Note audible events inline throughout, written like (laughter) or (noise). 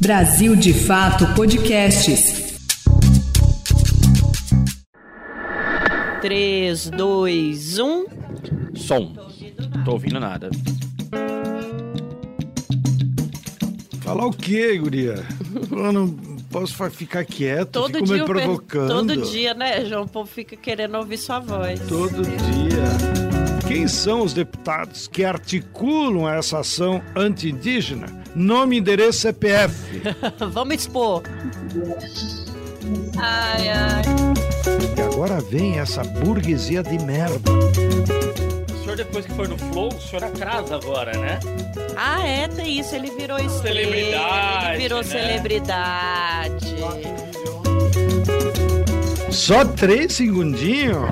Brasil de Fato Podcasts. 3, 2, 1. Som. Tô ouvindo nada. Falar o quê, guria? Eu não posso ficar quieto, Todo fico dia, me provocando. todo dia, né, João? O povo fica querendo ouvir sua voz. Todo dia. Quem são os deputados que articulam essa ação anti-indígena? Nome, endereço, CPF. (laughs) Vamos expor. Ai, ai. E agora vem essa burguesia de merda. O senhor, depois que foi no Flow, o senhor atrasa agora, né? Ah, é, tem isso. Ele virou estrela. Celebridade, Ele virou né? celebridade. Só três segundinhos?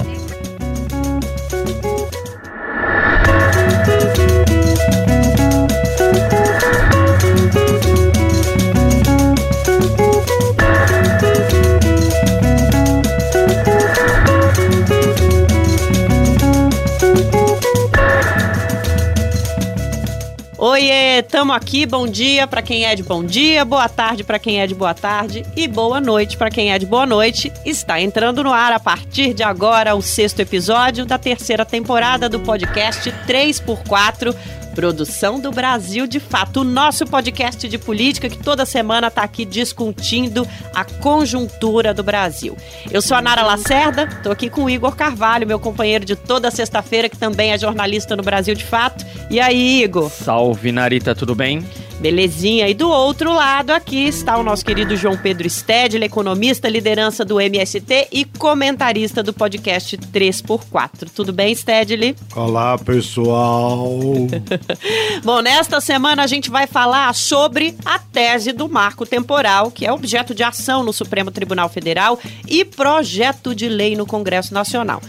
Oiê, tamo aqui. Bom dia pra quem é de bom dia, boa tarde pra quem é de boa tarde e boa noite pra quem é de boa noite. Está entrando no ar a partir de agora o sexto episódio da terceira temporada do podcast 3x4. Produção do Brasil de Fato, o nosso podcast de política que toda semana está aqui discutindo a conjuntura do Brasil. Eu sou a Nara Lacerda, estou aqui com o Igor Carvalho, meu companheiro de toda sexta-feira, que também é jornalista no Brasil de Fato. E aí, Igor? Salve, Narita, tudo bem? Belezinha. E do outro lado aqui está o nosso querido João Pedro Stedler, economista, liderança do MST e comentarista do podcast 3x4. Tudo bem, Stedley? Olá, pessoal. (laughs) Bom, nesta semana a gente vai falar sobre a tese do marco temporal, que é objeto de ação no Supremo Tribunal Federal e projeto de lei no Congresso Nacional.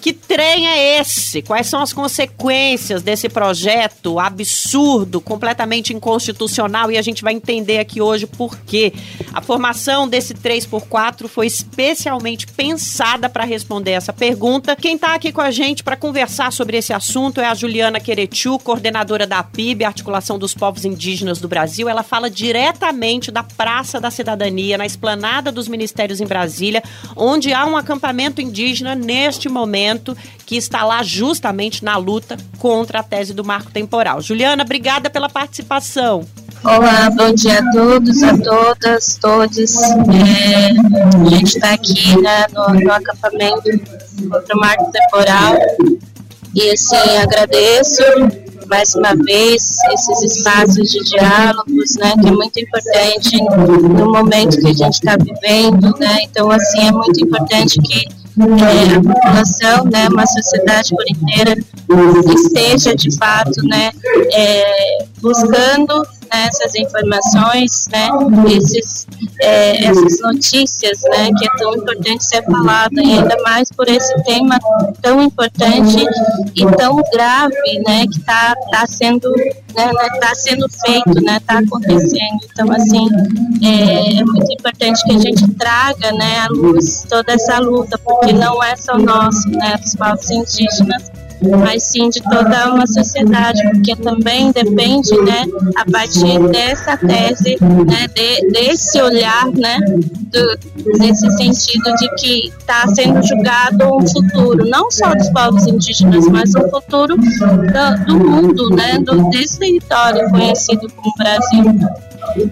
Que trem é esse? Quais são as consequências desse projeto absurdo, completamente inconstitucional? E a gente vai entender aqui hoje por quê. A formação desse 3x4 foi especialmente pensada para responder essa pergunta. Quem está aqui com a gente para conversar sobre esse assunto é a Juliana Queretiu, coordenadora da PIB, Articulação dos Povos Indígenas do Brasil. Ela fala diretamente da Praça da Cidadania, na esplanada dos ministérios em Brasília, onde há um acampamento indígena neste momento que está lá justamente na luta contra a tese do marco temporal. Juliana, obrigada pela participação. Olá, bom dia a todos, a todas, todos. É, a gente está aqui né, no, no acampamento contra o marco temporal e assim agradeço mais uma vez esses espaços de diálogos, né, que é muito importante no momento que a gente está vivendo, né. Então assim é muito importante que é, a população, né, uma sociedade por inteira esteja de fato, né, é, buscando né, essas informações, né, esses, é, essas notícias, né, que é tão importante ser falada e ainda mais por esse tema tão importante e tão grave, né, que está tá sendo, né, né, tá sendo feito, né, está acontecendo. Então, assim, é, é muito importante que a gente traga, né, à luz toda essa luta, porque não é só nosso, né, dos povos indígenas, mas sim de toda uma sociedade, porque também depende, né, a partir dessa tese, né, de, desse olhar, né, do, nesse sentido de que está sendo julgado um futuro, não só dos povos indígenas, mas um futuro do, do mundo, né, do, desse território conhecido como Brasil.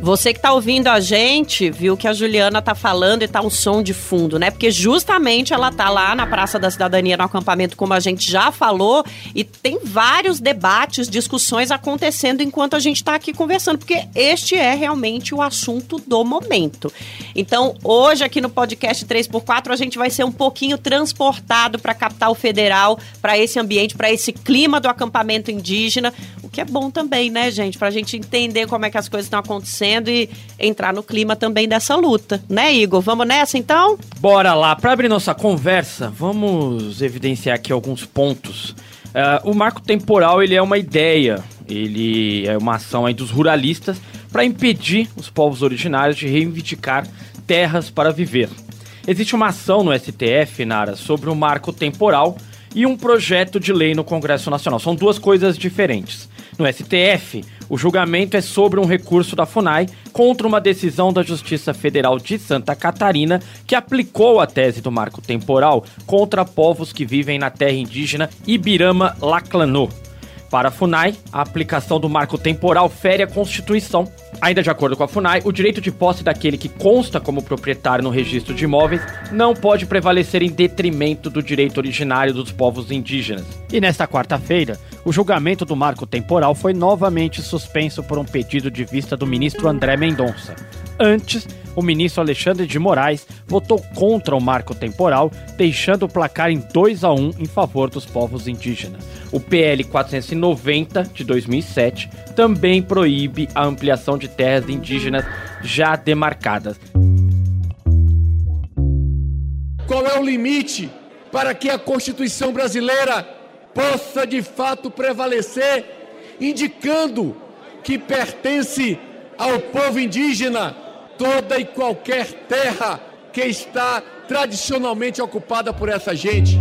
Você que tá ouvindo a gente, viu que a Juliana tá falando e tá um som de fundo, né? Porque justamente ela tá lá na Praça da Cidadania, no acampamento, como a gente já falou, e tem vários debates, discussões acontecendo enquanto a gente tá aqui conversando, porque este é realmente o assunto do momento. Então, hoje aqui no podcast 3x4, a gente vai ser um pouquinho transportado para a capital federal, para esse ambiente, para esse clima do acampamento indígena, que é bom também, né, gente? Pra gente entender como é que as coisas estão acontecendo e entrar no clima também dessa luta, né, Igor? Vamos nessa então? Bora lá, para abrir nossa conversa, vamos evidenciar aqui alguns pontos. Uh, o marco temporal ele é uma ideia, ele é uma ação aí dos ruralistas para impedir os povos originários de reivindicar terras para viver. Existe uma ação no STF, Nara, sobre o marco temporal e um projeto de lei no Congresso Nacional. São duas coisas diferentes. No STF, o julgamento é sobre um recurso da FUNAI contra uma decisão da Justiça Federal de Santa Catarina que aplicou a tese do marco temporal contra povos que vivem na terra indígena Ibirama-Laclanô. Para a FUNAI, a aplicação do marco temporal fere a Constituição. Ainda de acordo com a FUNAI, o direito de posse daquele que consta como proprietário no registro de imóveis não pode prevalecer em detrimento do direito originário dos povos indígenas. E nesta quarta-feira, o julgamento do marco temporal foi novamente suspenso por um pedido de vista do ministro André Mendonça. Antes, o ministro Alexandre de Moraes votou contra o marco temporal, deixando o placar em 2 a 1 em favor dos povos indígenas. O PL 490 de 2007 também proíbe a ampliação de terras indígenas já demarcadas. Qual é o limite para que a Constituição brasileira possa de fato prevalecer, indicando que pertence ao povo indígena toda e qualquer terra que está tradicionalmente ocupada por essa gente.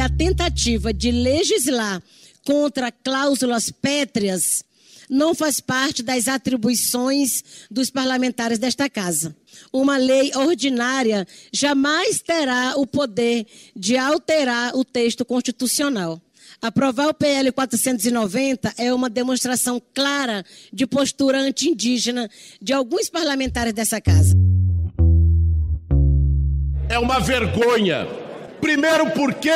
A tentativa de legislar contra cláusulas pétreas não faz parte das atribuições dos parlamentares desta casa. Uma lei ordinária jamais terá o poder de alterar o texto constitucional. Aprovar o PL 490 é uma demonstração clara de postura anti-indígena de alguns parlamentares dessa casa. É uma vergonha. Primeiro porque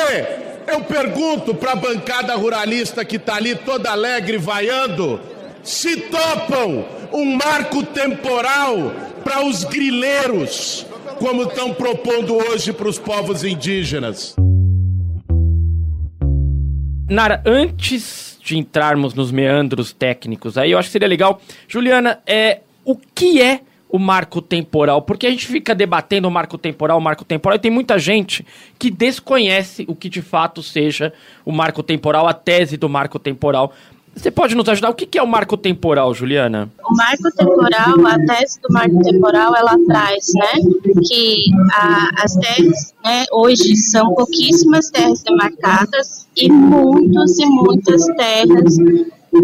eu pergunto para a bancada ruralista que está ali toda alegre vaiando, se topam um marco temporal para os grileiros, como estão propondo hoje para os povos indígenas. Nara, antes de entrarmos nos meandros técnicos aí, eu acho que seria legal. Juliana, é, o que é o marco temporal? Porque a gente fica debatendo o marco temporal, o marco temporal, e tem muita gente que desconhece o que de fato seja o marco temporal, a tese do marco temporal. Você pode nos ajudar? O que é o marco temporal, Juliana? O marco temporal, a tese do marco temporal, ela traz, né, que a, as terras, né, hoje são pouquíssimas terras demarcadas e muitos e muitas terras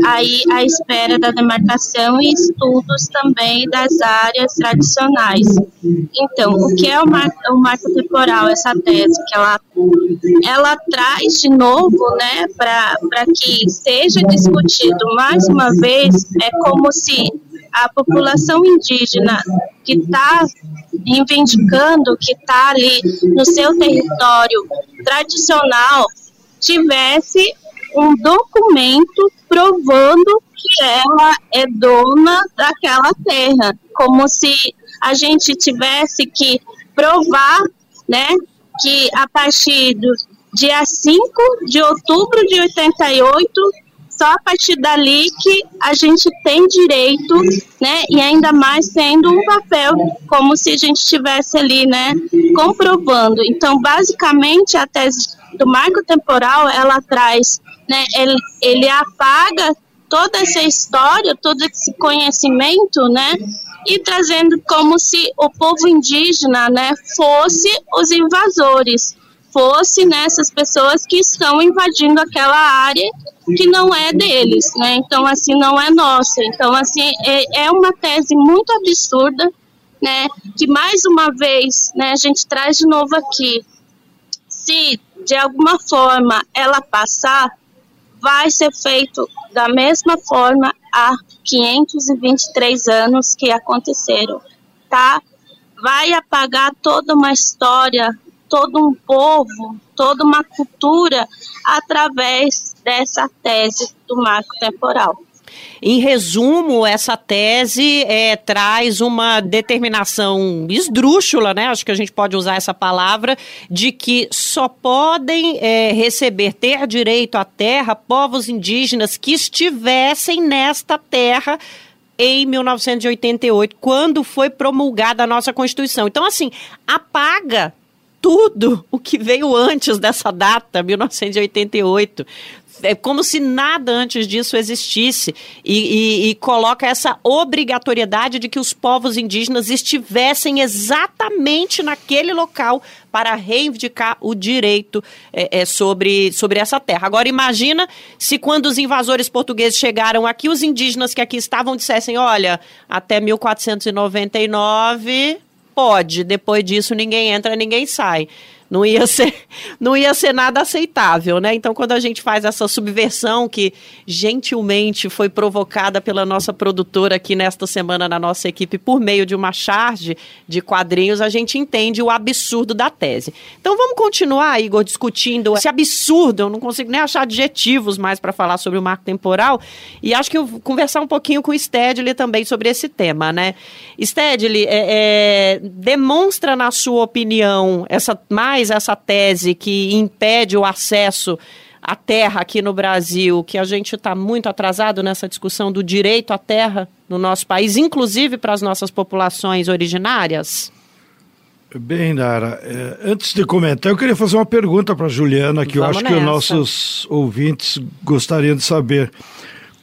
aí à espera da demarcação e estudos também das áreas tradicionais. Então, o que é o marco, o marco temporal, essa tese que ela, ela traz de novo, né, para que seja discutido mais uma vez, é como se a população indígena que está reivindicando, que está ali no seu território tradicional, tivesse um documento provando que ela é dona daquela terra, como se a gente tivesse que provar, né, que a partir do dia 5 de outubro de 88 só a partir dali que a gente tem direito, né, e ainda mais tendo um papel, como se a gente estivesse ali, né, comprovando. Então, basicamente, a tese do marco temporal, ela traz, né, ele, ele apaga toda essa história, todo esse conhecimento, né, e trazendo como se o povo indígena, né, fosse os invasores, fosse nessas né, pessoas que estão invadindo aquela área que não é deles, né? Então assim não é nossa. Então assim é, é uma tese muito absurda, né? Que mais uma vez, né? A gente traz de novo aqui. Se de alguma forma ela passar, vai ser feito da mesma forma há 523 anos que aconteceram, tá? Vai apagar toda uma história, todo um povo, toda uma cultura através dessa tese do marco temporal. Em resumo, essa tese é, traz uma determinação esdrúxula, né? Acho que a gente pode usar essa palavra, de que só podem é, receber, ter direito à terra, povos indígenas que estivessem nesta terra em 1988, quando foi promulgada a nossa Constituição. Então, assim, apaga tudo o que veio antes dessa data, 1988. É como se nada antes disso existisse e, e, e, coloca essa obrigatoriedade de que os povos indígenas estivessem exatamente naquele local para reivindicar o direito é, é, sobre, sobre essa terra. Agora imagina se quando os invasores portugueses chegaram aqui, os indígenas que aqui estavam dissessem, olha, até 1499 pode, depois disso ninguém entra, ninguém sai não ia (laughs) ser, não ia ser nada aceitável, né? Então, quando a gente faz essa subversão que gentilmente foi provocada pela nossa produtora aqui nesta semana na nossa equipe por meio de uma charge de quadrinhos, a gente entende o absurdo da tese. Então, vamos continuar, Igor, discutindo esse absurdo. Eu não consigo nem achar adjetivos mais para falar sobre o marco temporal. E acho que eu vou conversar um pouquinho com o Stedley também sobre esse tema, né? Stedley, é, é, demonstra na sua opinião essa mais mais essa tese que impede o acesso à terra aqui no Brasil, que a gente está muito atrasado nessa discussão do direito à terra no nosso país, inclusive para as nossas populações originárias? Bem, Nara, é, antes de comentar, eu queria fazer uma pergunta para a Juliana, que Vamos eu acho nessa. que os nossos ouvintes gostariam de saber.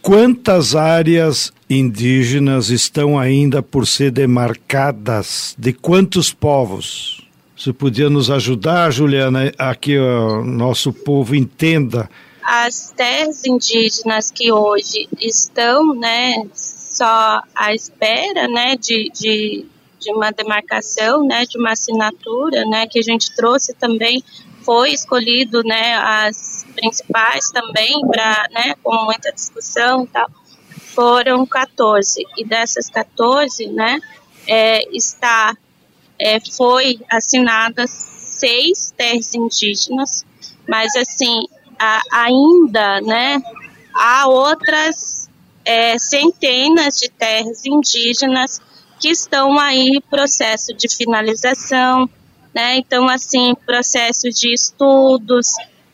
Quantas áreas indígenas estão ainda por ser demarcadas? De quantos povos? Você podia nos ajudar, Juliana, a que o nosso povo entenda? As terras indígenas que hoje estão, né, só à espera, né, de, de, de uma demarcação, né, de uma assinatura, né, que a gente trouxe também, foi escolhido, né, as principais também para, né, com muita discussão, tal, foram 14 e dessas 14, né, é, está é, foi assinada seis terras indígenas, mas assim a, ainda, né, há outras é, centenas de terras indígenas que estão aí processo de finalização, né? Então assim processo de estudos,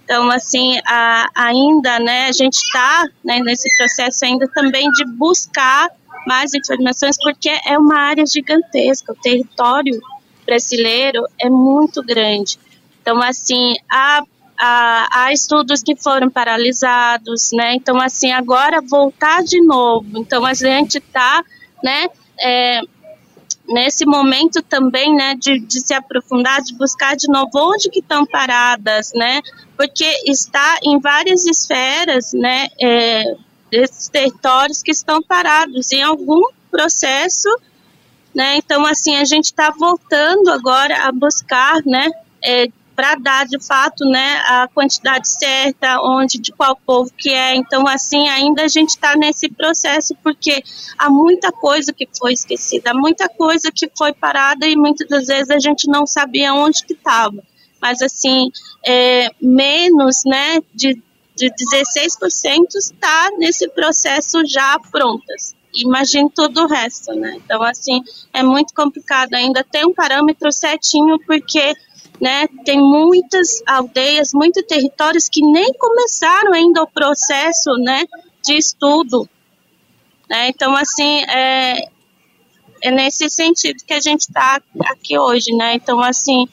então assim a, ainda, né? A gente está né, nesse processo ainda também de buscar mais informações porque é uma área gigantesca, o território brasileiro é muito grande. Então, assim, há, há, há, estudos que foram paralisados, né? Então, assim, agora voltar de novo. Então, a gente está, né, é, nesse momento também, né, de, de se aprofundar, de buscar de novo onde que estão paradas, né? Porque está em várias esferas, né, é, desses territórios que estão parados em algum processo né? Então, assim, a gente está voltando agora a buscar, né, é, para dar de fato, né, a quantidade certa, onde, de qual povo que é. Então, assim, ainda a gente está nesse processo porque há muita coisa que foi esquecida, muita coisa que foi parada e muitas das vezes a gente não sabia onde que estava. Mas, assim, é, menos, né, de, de 16% está nesse processo já prontas imagine todo o resto, né? Então, assim, é muito complicado ainda ter um parâmetro certinho, porque né, tem muitas aldeias, muitos territórios que nem começaram ainda o processo, né, de estudo. Né? Então, assim, é, é nesse sentido que a gente está aqui hoje, né? Então, assim,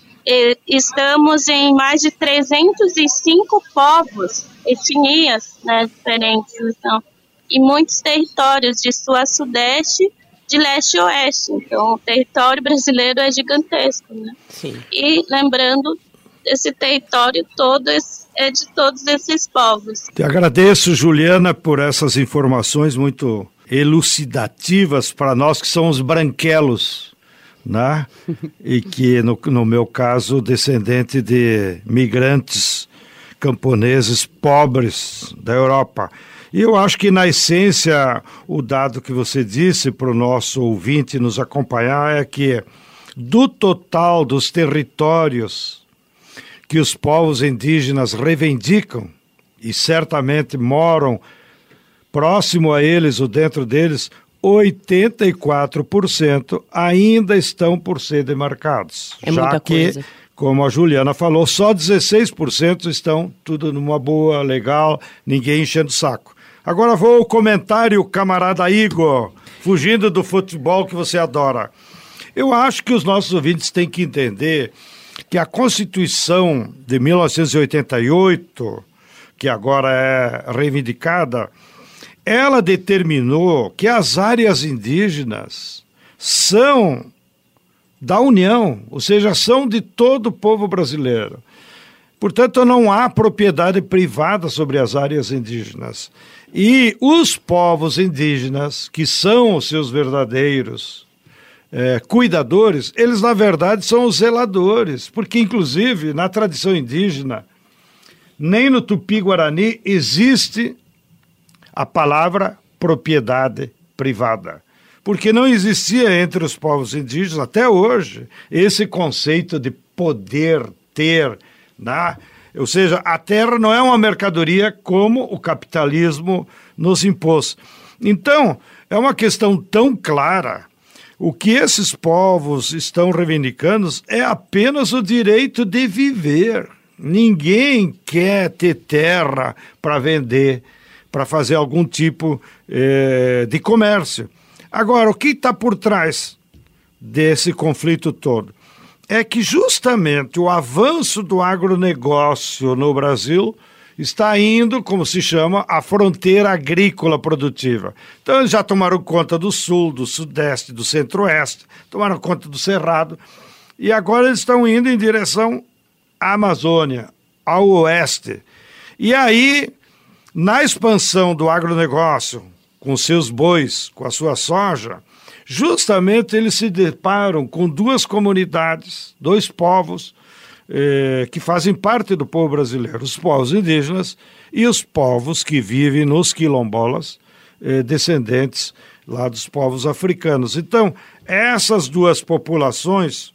estamos em mais de 305 povos, etnias, né, diferentes. Então, e muitos territórios de sul a sudeste, de leste a oeste. Então, o território brasileiro é gigantesco, né? Sim. E lembrando, esse território todo é de todos esses povos. Te agradeço, Juliana, por essas informações muito elucidativas para nós que somos branquelos, né? (laughs) e que, no, no meu caso, descendente de migrantes camponeses pobres da Europa. E eu acho que, na essência, o dado que você disse para o nosso ouvinte nos acompanhar é que, do total dos territórios que os povos indígenas reivindicam e certamente moram próximo a eles ou dentro deles, 84% ainda estão por ser demarcados. É já que, coisa. como a Juliana falou, só 16% estão tudo numa boa, legal, ninguém enchendo o saco. Agora vou ao comentário, camarada Igor, fugindo do futebol que você adora. Eu acho que os nossos ouvintes têm que entender que a Constituição de 1988, que agora é reivindicada, ela determinou que as áreas indígenas são da União, ou seja, são de todo o povo brasileiro. Portanto, não há propriedade privada sobre as áreas indígenas. E os povos indígenas, que são os seus verdadeiros é, cuidadores, eles na verdade são os zeladores, porque inclusive na tradição indígena, nem no tupi-guarani existe a palavra propriedade privada. Porque não existia entre os povos indígenas, até hoje, esse conceito de poder ter, né? Ou seja, a terra não é uma mercadoria como o capitalismo nos impôs. Então, é uma questão tão clara. O que esses povos estão reivindicando é apenas o direito de viver. Ninguém quer ter terra para vender para fazer algum tipo eh, de comércio. Agora, o que está por trás desse conflito todo? É que justamente o avanço do agronegócio no Brasil está indo, como se chama, a fronteira agrícola produtiva. Então, eles já tomaram conta do sul, do sudeste, do centro-oeste, tomaram conta do cerrado, e agora eles estão indo em direção à Amazônia, ao oeste. E aí na expansão do agronegócio, com seus bois, com a sua soja, justamente eles se deparam com duas comunidades, dois povos eh, que fazem parte do povo brasileiro, os povos indígenas e os povos que vivem nos quilombolas, eh, descendentes lá dos povos africanos. Então, essas duas populações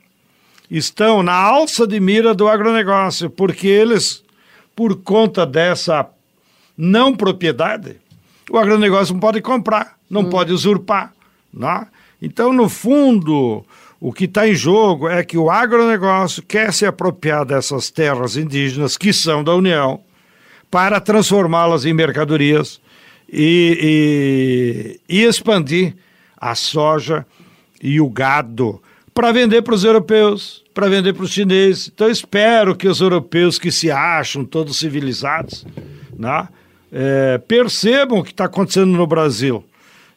estão na alça de mira do agronegócio, porque eles, por conta dessa não propriedade, o agronegócio não pode comprar, não hum. pode usurpar. Né? Então, no fundo, o que está em jogo é que o agronegócio quer se apropriar dessas terras indígenas que são da União para transformá-las em mercadorias e, e, e expandir a soja e o gado para vender para os europeus, para vender para os chineses. Então, espero que os europeus que se acham todos civilizados, né? é, percebam o que está acontecendo no Brasil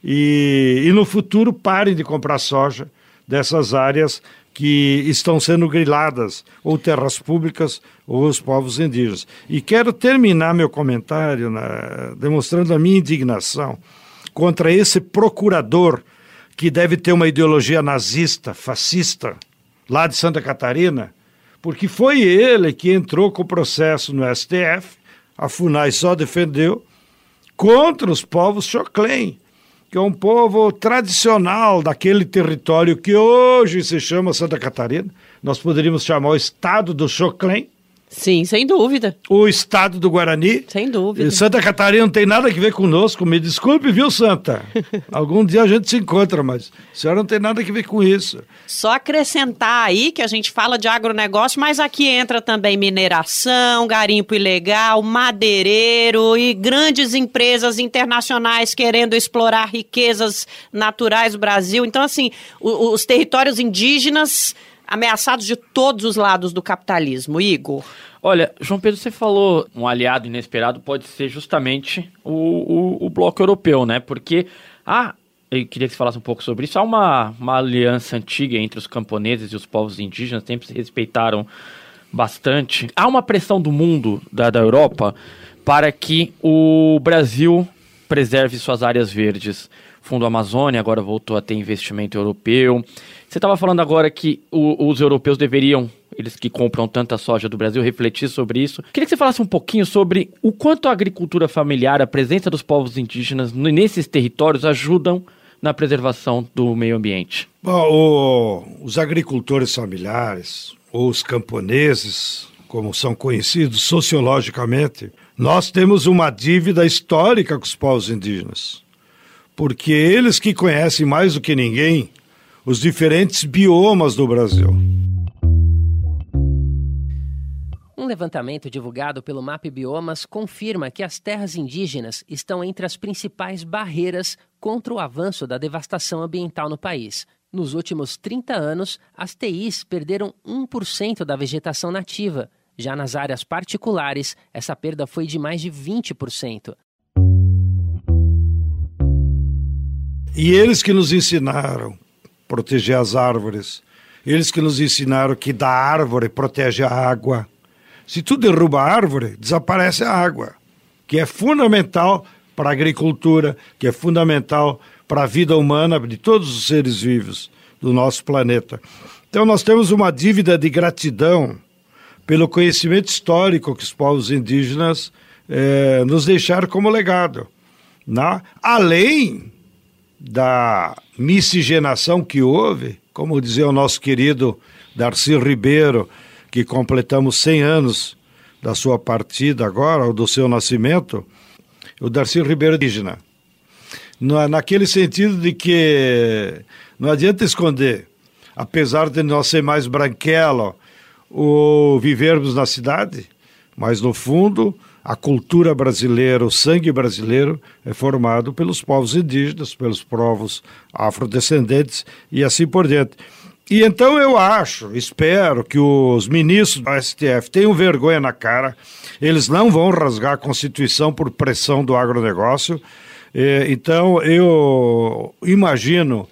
e, e no futuro parem de comprar soja dessas áreas que estão sendo griladas, ou terras públicas, ou os povos indígenas. E quero terminar meu comentário né, demonstrando a minha indignação contra esse procurador que deve ter uma ideologia nazista, fascista, lá de Santa Catarina, porque foi ele que entrou com o processo no STF a FUNAI só defendeu contra os povos Xoclém, que é um povo tradicional daquele território que hoje se chama Santa Catarina. Nós poderíamos chamar o estado do Xoclém, Sim, sem dúvida. O estado do Guarani. Sem dúvida. Santa Catarina não tem nada a ver conosco, me desculpe, viu, Santa? (laughs) Algum dia a gente se encontra, mas a senhora não tem nada a ver com isso. Só acrescentar aí que a gente fala de agronegócio, mas aqui entra também mineração, garimpo ilegal, madeireiro e grandes empresas internacionais querendo explorar riquezas naturais do Brasil. Então, assim, os territórios indígenas ameaçados de todos os lados do capitalismo. Igor. Olha, João Pedro, você falou um aliado inesperado pode ser justamente o, o, o bloco europeu, né? Porque há, eu queria que você falasse um pouco sobre isso, há uma, uma aliança antiga entre os camponeses e os povos indígenas, sempre se respeitaram bastante. Há uma pressão do mundo, da, da Europa, para que o Brasil preserve suas áreas verdes. Fundo Amazônia agora voltou a ter investimento europeu. Você estava falando agora que o, os europeus deveriam, eles que compram tanta soja do Brasil, refletir sobre isso. Queria que você falasse um pouquinho sobre o quanto a agricultura familiar, a presença dos povos indígenas nesses territórios ajudam na preservação do meio ambiente. Bom, o, os agricultores familiares, ou os camponeses, como são conhecidos sociologicamente, nós temos uma dívida histórica com os povos indígenas porque eles que conhecem mais do que ninguém os diferentes biomas do Brasil. Um levantamento divulgado pelo MAP Biomas confirma que as terras indígenas estão entre as principais barreiras contra o avanço da devastação ambiental no país. Nos últimos 30 anos, as TIs perderam 1% da vegetação nativa, Já nas áreas particulares, essa perda foi de mais de 20%. E eles que nos ensinaram proteger as árvores, eles que nos ensinaram que da árvore protege a água. Se tu derruba a árvore, desaparece a água, que é fundamental para a agricultura, que é fundamental para a vida humana de todos os seres vivos do nosso planeta. Então nós temos uma dívida de gratidão pelo conhecimento histórico que os povos indígenas eh, nos deixaram como legado. Né? Além da miscigenação que houve, como dizia o nosso querido Darcy Ribeiro, que completamos 100 anos da sua partida agora, ou do seu nascimento, o Darcy Ribeiro indígena. Naquele sentido de que não adianta esconder, apesar de nós ser mais branquelo ou vivermos na cidade, mas no fundo a cultura brasileira, o sangue brasileiro é formado pelos povos indígenas, pelos povos afrodescendentes e assim por diante. E então eu acho, espero que os ministros do STF tenham vergonha na cara, eles não vão rasgar a Constituição por pressão do agronegócio. Então eu imagino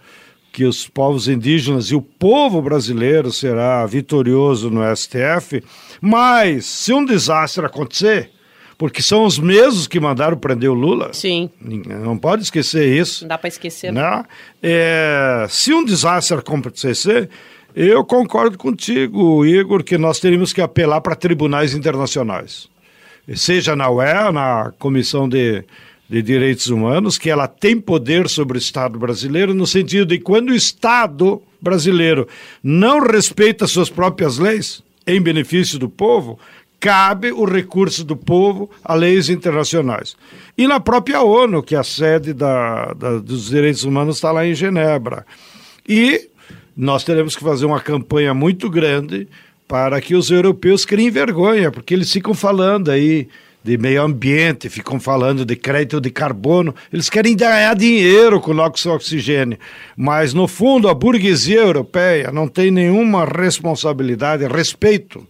que os povos indígenas e o povo brasileiro será vitorioso no STF, mas se um desastre acontecer, porque são os mesmos que mandaram prender o Lula. Sim. Não pode esquecer isso. Não dá para esquecer. Né? É, se um desastre acontecer, eu concordo contigo, Igor, que nós teríamos que apelar para tribunais internacionais. Seja na UE, na Comissão de, de Direitos Humanos, que ela tem poder sobre o Estado brasileiro, no sentido de quando o Estado brasileiro não respeita suas próprias leis em benefício do povo, cabe o recurso do povo a leis internacionais. E na própria ONU, que é a sede da, da, dos direitos humanos está lá em Genebra. E nós teremos que fazer uma campanha muito grande para que os europeus criem vergonha, porque eles ficam falando aí de meio ambiente, ficam falando de crédito de carbono, eles querem ganhar dinheiro com o nosso oxigênio, mas no fundo a burguesia europeia não tem nenhuma responsabilidade, respeito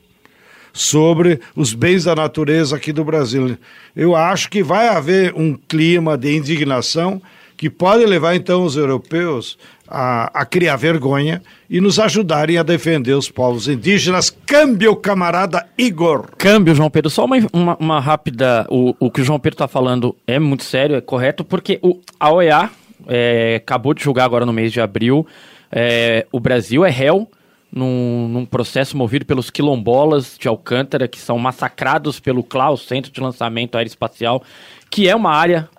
sobre os bens da natureza aqui do Brasil. Eu acho que vai haver um clima de indignação que pode levar então os europeus a, a, criar vergonha e nos ajudarem a defender os povos indígenas. Câmbio, camarada Igor. Câmbio, João Pedro. Só uma, uma, uma rápida. O, o que o João Pedro está falando é muito sério, é correto, porque o, a OEA é, acabou de julgar agora no mês de abril. É, o Brasil é réu num, num, processo movido pelos quilombolas de Alcântara, que são massacrados pelo CLAU, Centro de Lançamento Aeroespacial, que é uma área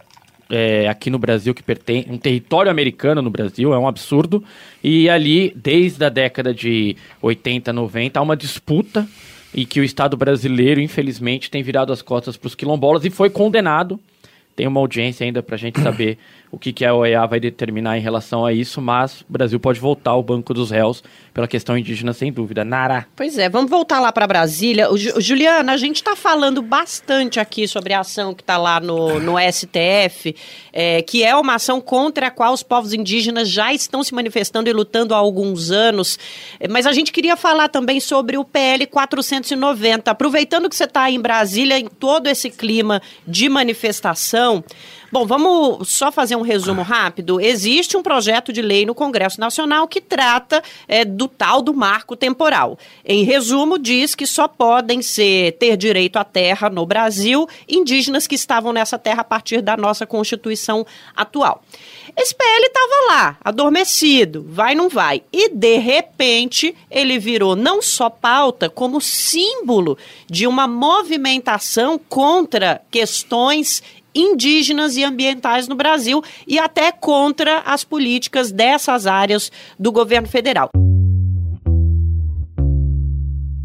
é, aqui no Brasil que pertence, um território americano no Brasil, é um absurdo. E ali, desde a década de 80, 90, há uma disputa e que o Estado brasileiro, infelizmente, tem virado as costas para os quilombolas e foi condenado. Tem uma audiência ainda para a gente saber (clears throat) o que, que a OEA vai determinar em relação a isso, mas o Brasil pode voltar ao banco dos réus pela questão indígena, sem dúvida. Nara. Pois é, vamos voltar lá para Brasília. O, Juliana, a gente está falando bastante aqui sobre a ação que está lá no, no STF, é, que é uma ação contra a qual os povos indígenas já estão se manifestando e lutando há alguns anos. Mas a gente queria falar também sobre o PL 490. Aproveitando que você está em Brasília, em todo esse clima de manifestação. Bom, vamos só fazer um resumo rápido. Existe um projeto de lei no Congresso Nacional que trata é, do tal do marco temporal. Em resumo, diz que só podem ser ter direito à terra no Brasil indígenas que estavam nessa terra a partir da nossa Constituição atual. Esse PL estava lá, adormecido, vai não vai. E de repente ele virou não só pauta, como símbolo de uma movimentação contra questões indígenas e ambientais no Brasil e até contra as políticas dessas áreas do governo federal.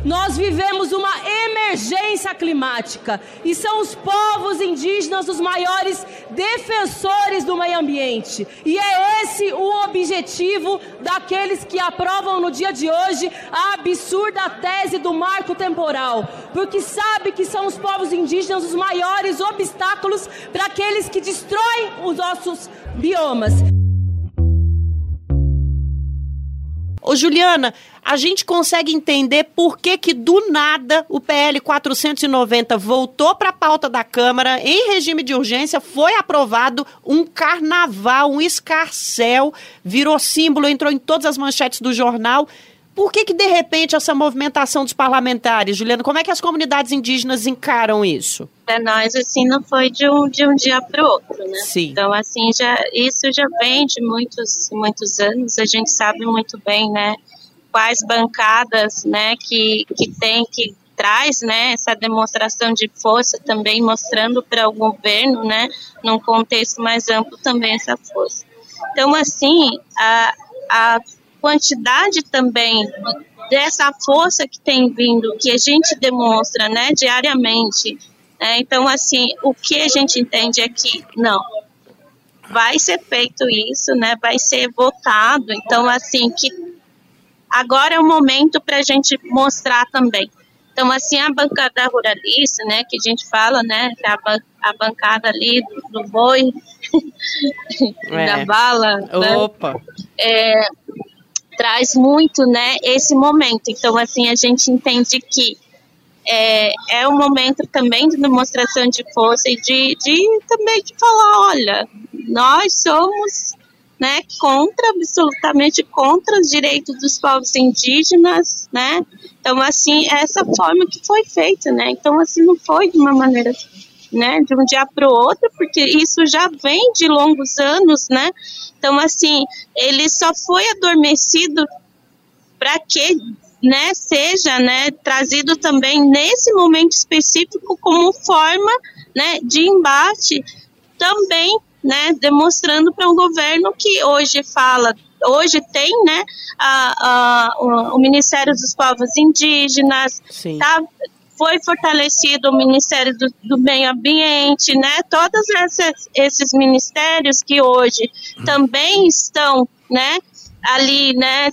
Nós vivemos uma emergência climática e são os povos indígenas os maiores defensores do meio ambiente. E é esse o objetivo daqueles que aprovam no dia de hoje a absurda tese do marco temporal, porque sabe que são os povos indígenas os maiores obstáculos para aqueles que destroem os nossos biomas. Ô, Juliana, a gente consegue entender por que que do nada o PL 490 voltou para a pauta da Câmara em regime de urgência, foi aprovado um carnaval, um escarcel, virou símbolo, entrou em todas as manchetes do jornal. Por que, que, de repente, essa movimentação dos parlamentares, Juliana? Como é que as comunidades indígenas encaram isso? Para nós, assim, não foi de um, de um dia para o outro, né? Sim. Então, assim, já, isso já vem de muitos, muitos anos. A gente sabe muito bem, né? Quais bancadas, né, que, que tem, que traz, né, essa demonstração de força também, mostrando para o governo, né, num contexto mais amplo também essa força. Então, assim, a, a quantidade também dessa força que tem vindo, que a gente demonstra, né, diariamente. Né? Então, assim, o que a gente entende é que não vai ser feito isso, né? Vai ser votado. Então, assim, que agora é o momento para a gente mostrar também. Então, assim, a bancada ruralista, né, que a gente fala, né, a, a bancada ali do, do boi, (laughs) é. da bala. Né? Opa! Né, é, traz muito, né, esse momento. Então, assim, a gente entende que é, é um momento também de demonstração de força e de, de também de falar, olha, nós somos né, contra, absolutamente contra os direitos dos povos indígenas, né, então, assim, é essa forma que foi feita, né, então, assim, não foi de uma maneira, né, de um dia para o outro, porque isso já vem de longos anos, né, então, assim, ele só foi adormecido para que né, seja né, trazido também nesse momento específico como forma né, de embate, também né, demonstrando para um governo que hoje fala, hoje tem né, a, a, o, Ministério dos Povos Indígenas, tá, foi fortalecido o Ministério do, do Meio Ambiente, né? Todos esses, esses ministérios que hoje também estão, né? Ali, né?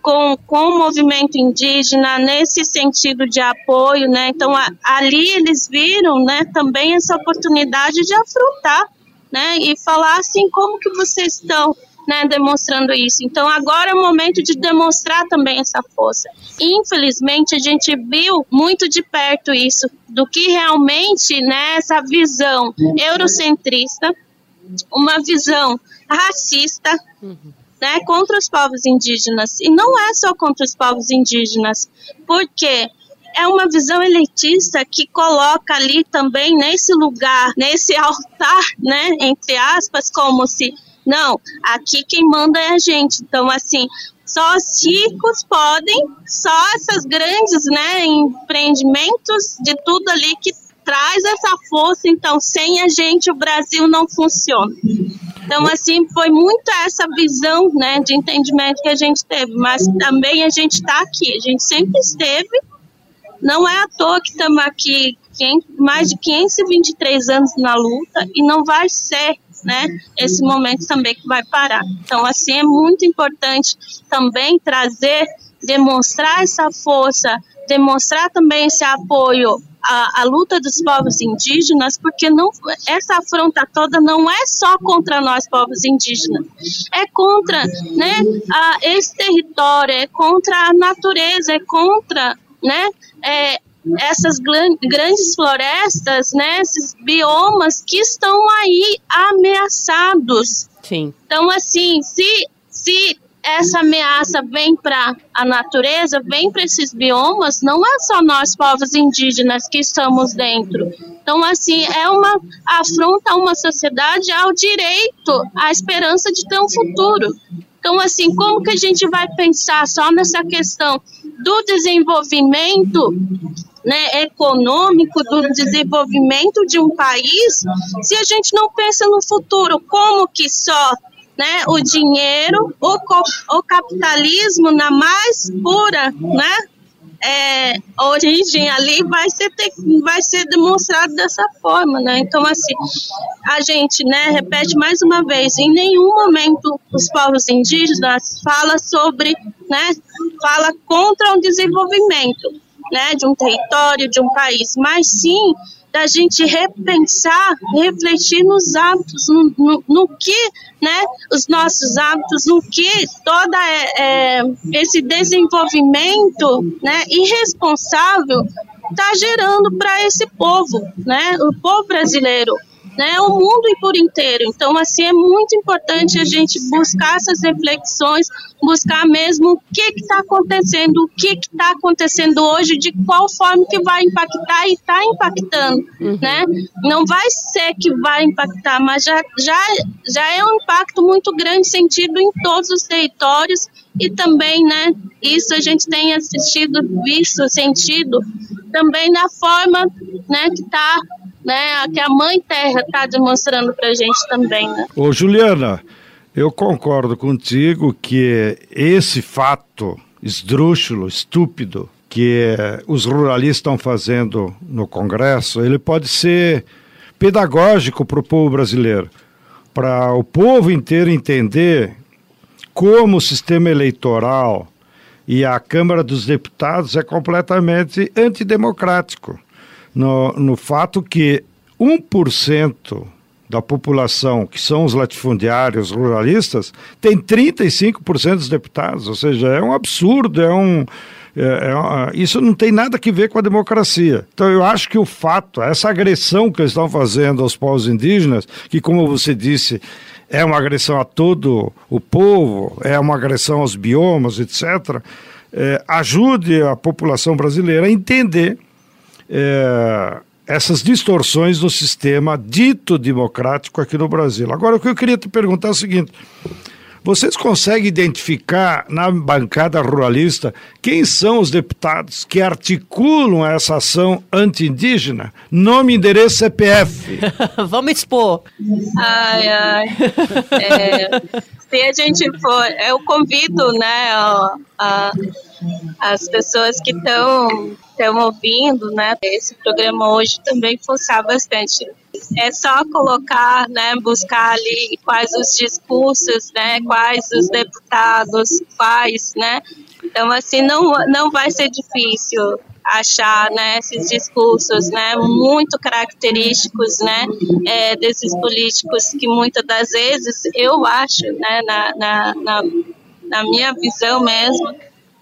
Com, com o movimento indígena nesse sentido de apoio, né? Então a, ali eles viram, né? Também essa oportunidade de afrontar, né? E falar assim como que vocês estão né, demonstrando isso. Então agora é o momento de demonstrar também essa força. Infelizmente a gente viu muito de perto isso do que realmente, né, essa visão eurocentrista, uma visão racista, né, contra os povos indígenas. E não é só contra os povos indígenas, porque é uma visão elitista que coloca ali também nesse lugar, nesse altar, né, entre aspas, como se não, aqui quem manda é a gente. Então, assim, só os ricos podem, só essas grandes né, empreendimentos de tudo ali que traz essa força. Então, sem a gente, o Brasil não funciona. Então, assim, foi muito essa visão né, de entendimento que a gente teve, mas também a gente está aqui, a gente sempre esteve. Não é à toa que estamos aqui mais de 523 anos na luta e não vai ser né, esse momento também que vai parar. Então, assim, é muito importante também trazer, demonstrar essa força, demonstrar também esse apoio à, à, luta dos povos indígenas, porque não, essa afronta toda não é só contra nós, povos indígenas, é contra né, a, esse território, é contra a natureza, é contra né, é, essas grandes florestas, né, esses biomas que estão aí ameaçados. Sim. Então, assim, se, se essa ameaça vem para a natureza, vem para esses biomas, não é só nós, povos indígenas, que estamos dentro. Então, assim, é uma afronta a uma sociedade ao direito, à esperança de ter um futuro. Então, assim, como que a gente vai pensar só nessa questão do desenvolvimento né, econômico do desenvolvimento de um país se a gente não pensa no futuro, como que só né, o dinheiro, o, o capitalismo na mais pura né, é, origem ali vai ser, ter, vai ser demonstrado dessa forma, né? Então, assim, a gente, né, repete mais uma vez, em nenhum momento os povos indígenas fala sobre, né, fala contra o desenvolvimento né, de um território, de um país, mas sim da gente repensar, refletir nos hábitos, no, no, no que, né, os nossos hábitos, no que todo é, é, esse desenvolvimento, né, irresponsável está gerando para esse povo, né, o povo brasileiro né, o mundo por inteiro. Então, assim, é muito importante a gente buscar essas reflexões, buscar mesmo o que está acontecendo, o que está acontecendo hoje, de qual forma que vai impactar e está impactando, uhum. né? Não vai ser que vai impactar, mas já, já, já é um impacto muito grande sentido em todos os territórios e também, né, isso a gente tem assistido, visto, sentido também na forma, né, que está né, que a Mãe Terra está demonstrando para a gente também. Né? Ô, Juliana, eu concordo contigo que esse fato esdrúxulo, estúpido, que os ruralistas estão fazendo no Congresso, ele pode ser pedagógico para o povo brasileiro, para o povo inteiro entender como o sistema eleitoral e a Câmara dos Deputados é completamente antidemocrático no, no fato que 1% da população, que são os latifundiários ruralistas, tem 35% dos deputados, ou seja, é um absurdo, é um. É, é, isso não tem nada a ver com a democracia. Então, eu acho que o fato, essa agressão que eles estão fazendo aos povos indígenas, que, como você disse, é uma agressão a todo o povo, é uma agressão aos biomas, etc., é, ajude a população brasileira a entender é, essas distorções do sistema dito democrático aqui no Brasil. Agora, o que eu queria te perguntar é o seguinte: vocês conseguem identificar na bancada ruralista quem são os deputados que articulam essa ação anti-indígena? Nome, endereço, CPF. (laughs) Vamos expor. Ai, ai. É, se a gente for, eu convido, né, a, a as pessoas que estão estão ouvindo, né, esse programa hoje também forçar bastante. É só colocar, né, buscar ali quais os discursos, né, quais os deputados, quais, né. Então, assim, não, não vai ser difícil achar né, esses discursos né, muito característicos né, é, desses políticos que muitas das vezes eu acho, né, na, na, na, na minha visão mesmo,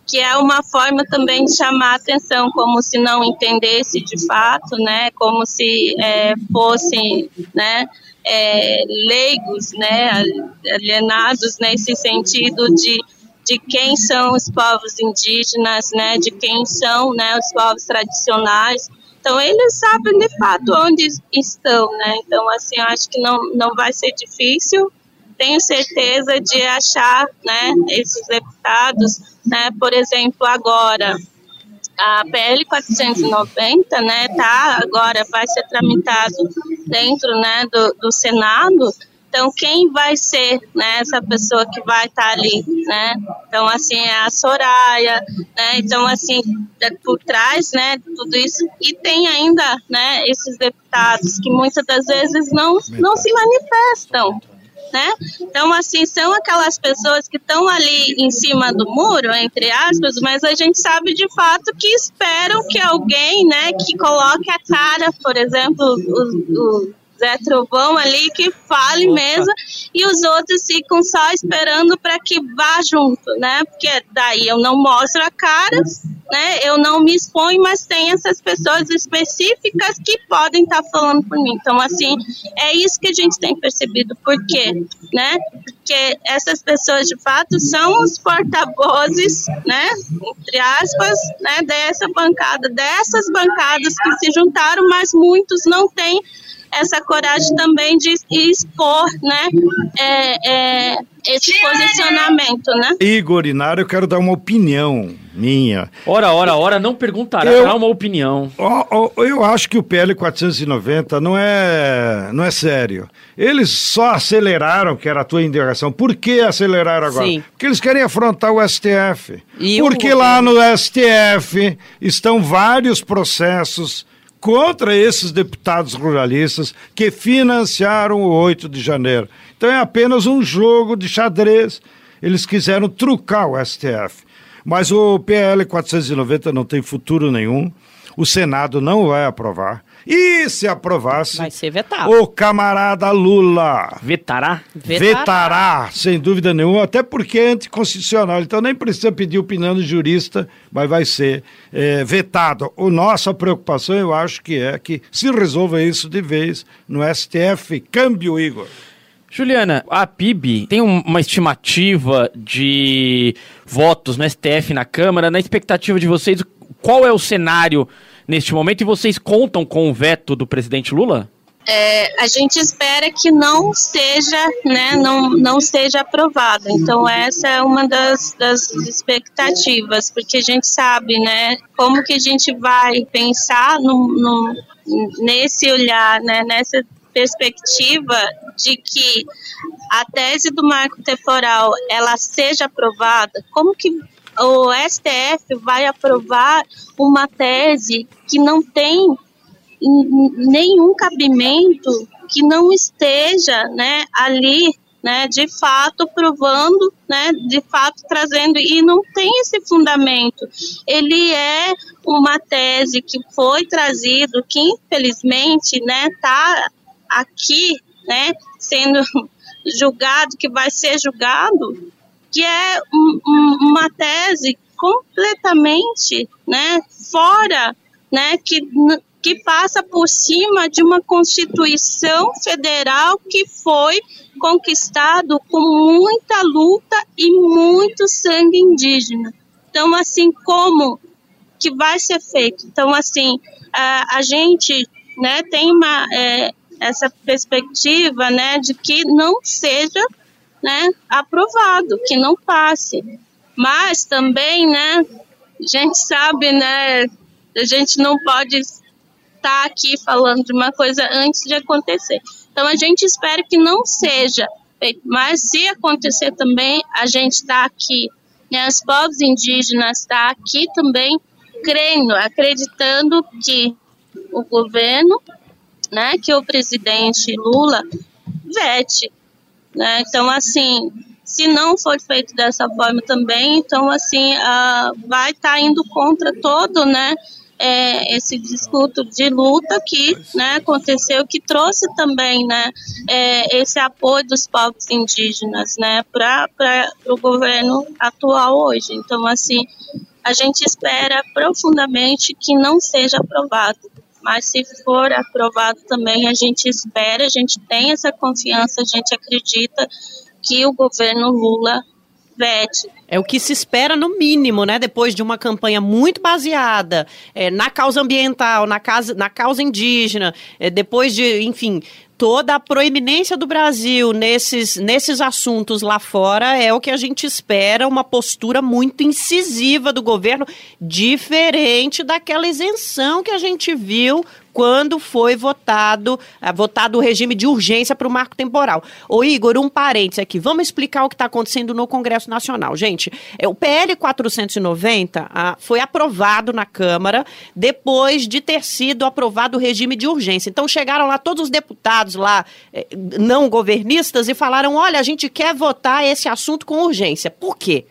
que é uma forma também de chamar a atenção, como se não entendesse de fato, né, como se é, fossem, né, é, leigos, né, alienados nesse sentido de, de quem são os povos indígenas, né, de quem são, né, os povos tradicionais. Então eles sabem de fato onde estão, né. Então assim, eu acho que não não vai ser difícil. Tenho certeza de achar né, esses deputados, né, por exemplo, agora a PL 490, né, tá, agora vai ser tramitado dentro, né, do, do Senado, então, quem vai ser né, essa pessoa que vai estar tá ali, né? Então, assim, é a Soraya, né? Então, assim, por trás, né, tudo isso. E tem ainda, né, esses deputados que muitas das vezes não, não se manifestam, né? Então, assim, são aquelas pessoas que estão ali em cima do muro, entre aspas, mas a gente sabe de fato que esperam que alguém, né, que coloque a cara, por exemplo, o, o Zé Trovão ali que fale Opa. mesmo e os outros ficam só esperando para que vá junto, né? Porque daí eu não mostro a cara, né? Eu não me exponho, mas tem essas pessoas específicas que podem estar tá falando por mim. Então, assim, é isso que a gente tem percebido. Por quê? Né? Porque essas pessoas, de fato, são os porta-vozes, né? Entre aspas, né? Dessa bancada, dessas bancadas que se juntaram, mas muitos não têm essa coragem também de expor, né, é, é, esse posicionamento, né? Igor Inário, eu quero dar uma opinião minha. Ora, ora, ora, não perguntará, eu, uma opinião. eu acho que o PL 490 não é, não é sério. Eles só aceleraram, que era a tua indicação. Por que aceleraram agora? Sim. Porque eles querem afrontar o STF. E Porque o... lá no STF estão vários processos contra esses deputados ruralistas que financiaram o 8 de janeiro. Então é apenas um jogo de xadrez. Eles quiseram trucar o STF. Mas o PL 490 não tem futuro nenhum. O Senado não vai aprovar. E se aprovasse, Vai ser vetado. o camarada Lula Vetará? Vetará. vetará, sem dúvida nenhuma, até porque é anticonstitucional. Então nem precisa pedir opinião do jurista, mas vai ser eh, vetado. O nossa preocupação, eu acho que é que se resolva isso de vez no STF. Câmbio, Igor. Juliana, a PIB tem um- uma estimativa de votos no STF na Câmara. Na expectativa de vocês, qual é o cenário neste momento? E vocês contam com o veto do presidente Lula? É, a gente espera que não seja, né, não, não seja aprovado. Então essa é uma das, das expectativas, porque a gente sabe, né, como que a gente vai pensar no, no- nesse olhar, né, nessa perspectiva de que a tese do marco temporal ela seja aprovada, como que o STF vai aprovar uma tese que não tem nenhum cabimento que não esteja né, ali, né, de fato provando, né, de fato trazendo, e não tem esse fundamento. Ele é uma tese que foi trazido, que infelizmente está né, tá aqui né, sendo (laughs) julgado, que vai ser julgado, que é um- um- uma tese completamente né, fora, né, que, que passa por cima de uma Constituição Federal que foi conquistado com muita luta e muito sangue indígena. Então, assim, como que vai ser feito? Então, assim, a, a gente né, tem uma, é, essa perspectiva né, de que não seja né, aprovado, que não passe. Mas também, né, a gente sabe, né, a gente não pode estar aqui falando de uma coisa antes de acontecer. Então a gente espera que não seja mas se acontecer também, a gente está aqui, né, os povos indígenas estão aqui também crendo, acreditando que o governo, né, que o presidente Lula vete, né? Então, assim, se não for feito dessa forma também, então, assim, ah, vai estar indo contra todo, né, é, esse discurso de luta que né, aconteceu, que trouxe também né, é, esse apoio dos povos indígenas né, para o governo atual hoje. Então, assim, a gente espera profundamente que não seja aprovado. Mas se for aprovado também, a gente espera, a gente tem essa confiança, a gente acredita que o governo Lula vete. É o que se espera no mínimo, né? Depois de uma campanha muito baseada é, na causa ambiental, na, casa, na causa indígena, é, depois de, enfim, toda a proeminência do Brasil nesses, nesses assuntos lá fora, é o que a gente espera, uma postura muito incisiva do governo, diferente daquela isenção que a gente viu quando foi votado, ah, votado o regime de urgência para o marco temporal. Ô Igor, um parênteses aqui, vamos explicar o que está acontecendo no Congresso Nacional. Gente, é, o PL 490 ah, foi aprovado na Câmara depois de ter sido aprovado o regime de urgência. Então chegaram lá todos os deputados lá, eh, não governistas, e falaram, olha, a gente quer votar esse assunto com urgência. Por quê?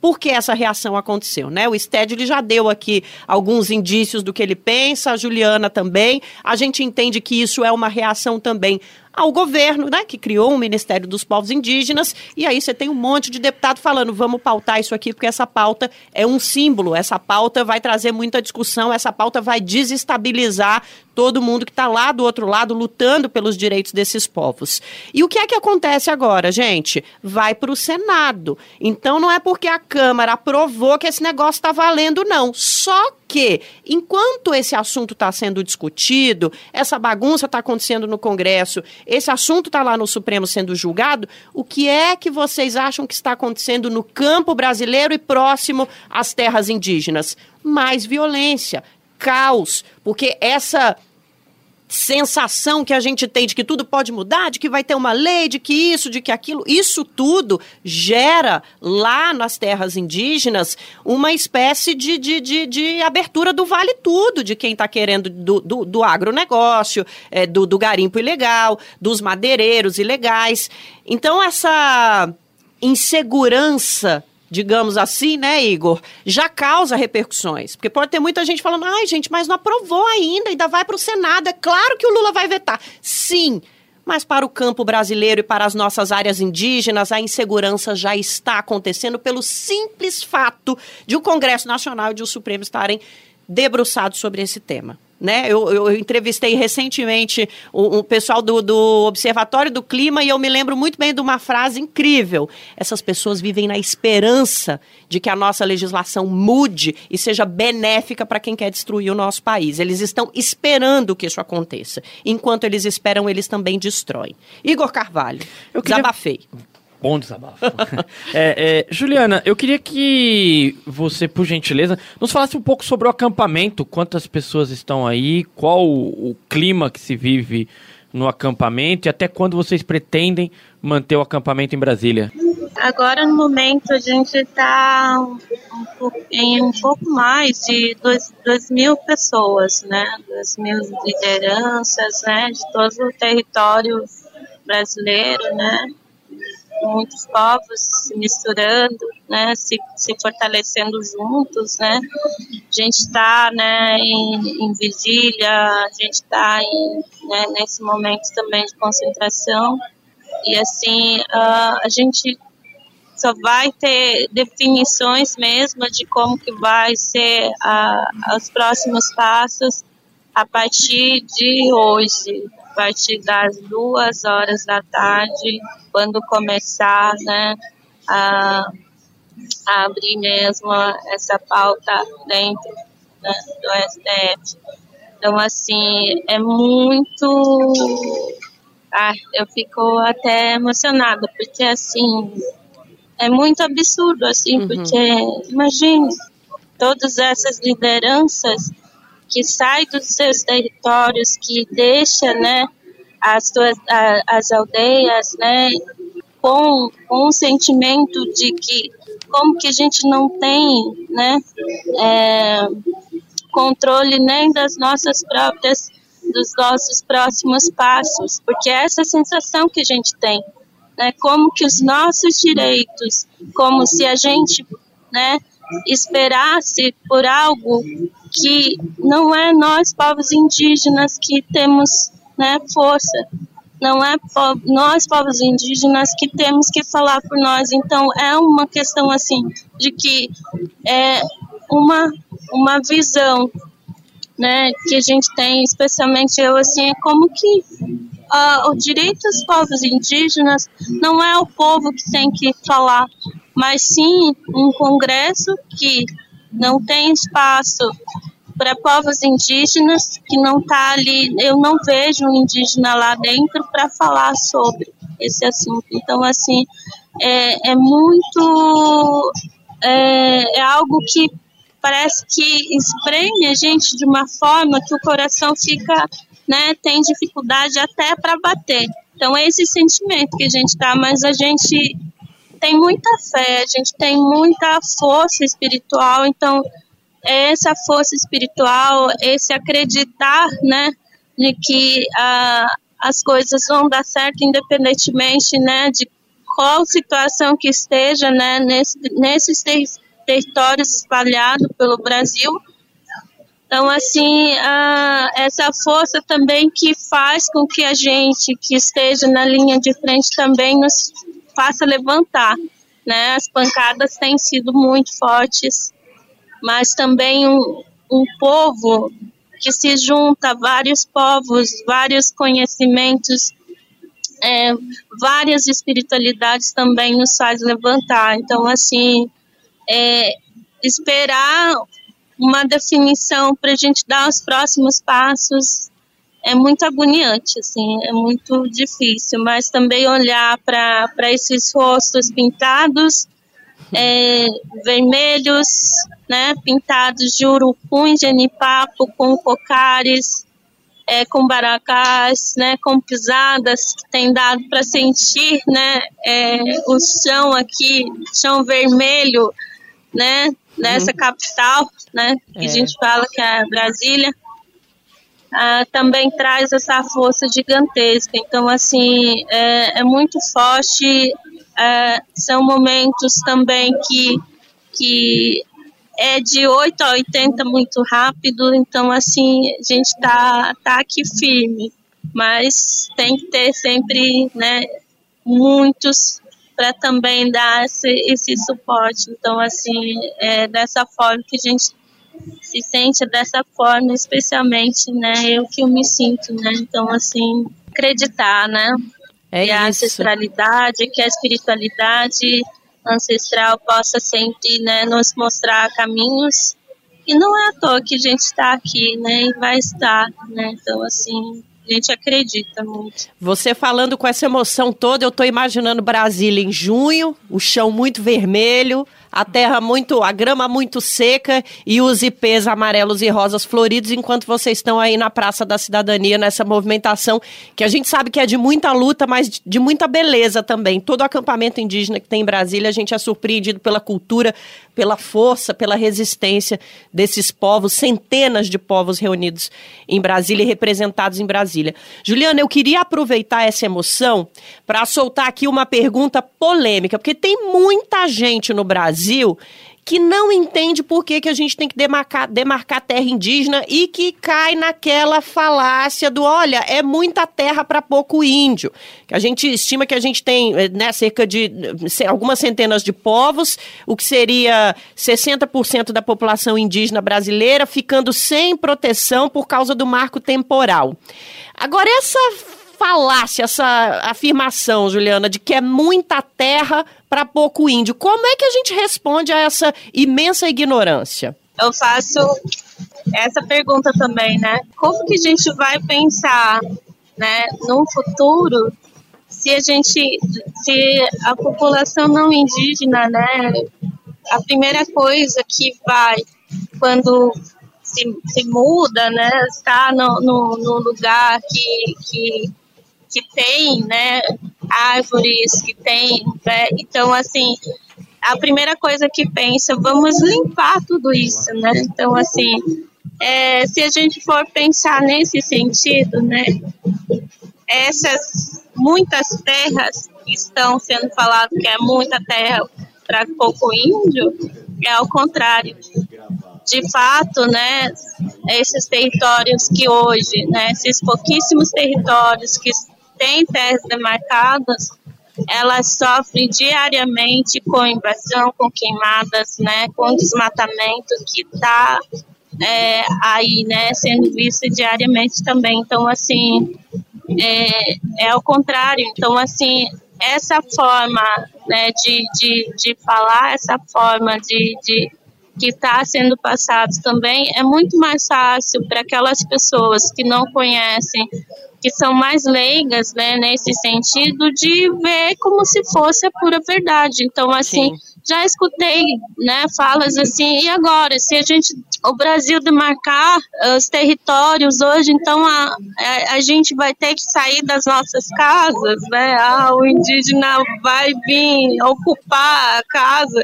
Por que essa reação aconteceu, né? O Sted ele já deu aqui alguns indícios do que ele pensa, a Juliana também. A gente entende que isso é uma reação também ao governo, né, que criou o Ministério dos Povos Indígenas, e aí você tem um monte de deputado falando, vamos pautar isso aqui, porque essa pauta é um símbolo, essa pauta vai trazer muita discussão, essa pauta vai desestabilizar todo mundo que está lá do outro lado lutando pelos direitos desses povos. E o que é que acontece agora, gente? Vai para o Senado. Então não é porque a Câmara aprovou que esse negócio está valendo, não. Só que, enquanto esse assunto está sendo discutido, essa bagunça está acontecendo no Congresso, esse assunto está lá no Supremo sendo julgado, o que é que vocês acham que está acontecendo no campo brasileiro e próximo às terras indígenas? Mais violência, caos, porque essa sensação que a gente tem de que tudo pode mudar, de que vai ter uma lei, de que isso, de que aquilo, isso tudo gera lá nas terras indígenas uma espécie de, de, de, de abertura do vale tudo, de quem está querendo do, do, do agronegócio, é, do, do garimpo ilegal, dos madeireiros ilegais. Então, essa insegurança digamos assim, né, Igor, já causa repercussões. Porque pode ter muita gente falando, ai, gente, mas não aprovou ainda, ainda vai para o Senado. É claro que o Lula vai vetar. Sim. Mas para o campo brasileiro e para as nossas áreas indígenas, a insegurança já está acontecendo pelo simples fato de o Congresso Nacional e de o Supremo estarem debruçados sobre esse tema. Né? Eu, eu, entrevistei recentemente o, o pessoal do, do, Observatório do Clima e eu me lembro muito bem de uma frase incrível. Essas pessoas vivem na esperança de que a nossa legislação mude e seja benéfica para quem quer destruir o nosso país. Eles estão esperando que isso aconteça. Enquanto eles esperam, eles também destroem. Igor Carvalho, eu queria... desabafei. Bom desabafo. (laughs) é, é, Juliana, eu queria que você, por gentileza, nos falasse um pouco sobre o acampamento, quantas pessoas estão aí, qual o, o clima que se vive no acampamento e até quando vocês pretendem manter o acampamento em Brasília? Agora, no momento, a gente está em um pouco mais de 2 mil pessoas, né? 2 mil lideranças, né? De todo o território brasileiro, né? Muitos povos se misturando, né, se, se fortalecendo juntos, né. A gente está, né, em, em, vigília, a gente está né, nesse momento também de concentração e assim uh, a gente só vai ter definições mesmo de como que vai ser uh, os próximos passos a partir de hoje, a partir das duas horas da tarde, quando começar né, a, a abrir mesmo essa pauta dentro né, do STF. Então, assim, é muito. Ah, eu fico até emocionada, porque, assim, é muito absurdo, assim, uhum. porque, imagine, todas essas lideranças que saem dos seus territórios, que deixa, né, as a, as aldeias, né, com, com um sentimento de que como que a gente não tem, né, é, controle nem das nossas próprias dos nossos próximos passos, porque é essa sensação que a gente tem, né, como que os nossos direitos, como se a gente, né, esperasse por algo que não é nós povos indígenas que temos né, força. Não é nós, povos indígenas, que temos que falar por nós. Então, é uma questão, assim, de que é uma, uma visão né, que a gente tem, especialmente eu, assim, é como que uh, o direito dos povos indígenas não é o povo que tem que falar, mas sim um congresso que não tem espaço para povos indígenas que não está ali, eu não vejo um indígena lá dentro para falar sobre esse assunto. Então, assim, é, é muito. É, é algo que parece que espreme a gente de uma forma que o coração fica, né, tem dificuldade até para bater. Então, é esse sentimento que a gente tá, mas a gente tem muita fé, a gente tem muita força espiritual, então essa força espiritual, esse acreditar, né, de que ah, as coisas vão dar certo independentemente, né, de qual situação que esteja, né, nesse, nesses ter territórios espalhados pelo Brasil. Então, assim, ah, essa força também que faz com que a gente que esteja na linha de frente também nos faça levantar, né? As pancadas têm sido muito fortes, mas também um, um povo que se junta, vários povos, vários conhecimentos, é, várias espiritualidades também nos faz levantar. Então, assim, é, esperar uma definição para a gente dar os próximos passos é muito agoniante, assim, é muito difícil, mas também olhar para esses rostos pintados é, vermelhos, né, pintados de urucum genipapo, com cocares, é, com baracás, né, com pisadas que tem dado para sentir, né, é, o chão aqui, chão vermelho, né, nessa uhum. capital, né, que é. a gente fala que é Brasília, ah, também traz essa força gigantesca. Então, assim, é, é muito forte é, são momentos também que, que é de 8 a 80 muito rápido, então assim, a gente está tá aqui firme, mas tem que ter sempre né, muitos para também dar esse, esse suporte. Então, assim, é dessa forma que a gente se sente dessa forma, especialmente, né? Eu que eu me sinto, né? Então, assim, acreditar, né? É que a ancestralidade, que a espiritualidade ancestral possa sempre né, nos mostrar caminhos. E não é à toa que a gente está aqui, né? E vai estar, né? Então, assim, a gente acredita muito. Você falando com essa emoção toda, eu estou imaginando Brasília em junho, o chão muito vermelho, a terra muito, a grama muito seca e os ipês amarelos e rosas floridos, enquanto vocês estão aí na Praça da Cidadania, nessa movimentação que a gente sabe que é de muita luta, mas de muita beleza também. Todo acampamento indígena que tem em Brasília, a gente é surpreendido pela cultura, pela força, pela resistência desses povos, centenas de povos reunidos em Brasília e representados em Brasília. Juliana, eu queria aproveitar essa emoção para soltar aqui uma pergunta polêmica, porque tem muita gente no Brasil Brasil que não entende por que, que a gente tem que demarcar, demarcar terra indígena e que cai naquela falácia do, olha, é muita terra para pouco índio. A gente estima que a gente tem eh, né, cerca de algumas centenas de povos, o que seria 60% da população indígena brasileira ficando sem proteção por causa do marco temporal. Agora, essa falácia, essa afirmação, Juliana, de que é muita terra para pouco índio. Como é que a gente responde a essa imensa ignorância? Eu faço essa pergunta também, né? Como que a gente vai pensar, né, num futuro se a gente, se a população não indígena, né, a primeira coisa que vai quando se, se muda, né, está no, no, no lugar que, que que tem, né, árvores, que tem, né, então assim, a primeira coisa que pensa, vamos limpar tudo isso, né, então assim, é, se a gente for pensar nesse sentido, né, essas muitas terras que estão sendo faladas que é muita terra para pouco índio, é ao contrário. De fato, né, esses territórios que hoje, né, esses pouquíssimos territórios que têm terras demarcadas, elas sofrem diariamente com invasão, com queimadas, né, com desmatamento que está é, aí, né, sendo visto diariamente também. Então, assim, é, é ao contrário. Então, assim, essa forma né, de, de, de falar, essa forma de, de que está sendo passado também é muito mais fácil para aquelas pessoas que não conhecem que são mais leigas, né, nesse sentido de ver como se fosse a pura verdade. Então, assim, Sim. já escutei, né, falas assim, e agora, se a gente, o Brasil demarcar os territórios hoje, então a, a, a gente vai ter que sair das nossas casas, né, ah, o indígena vai vir ocupar a casa,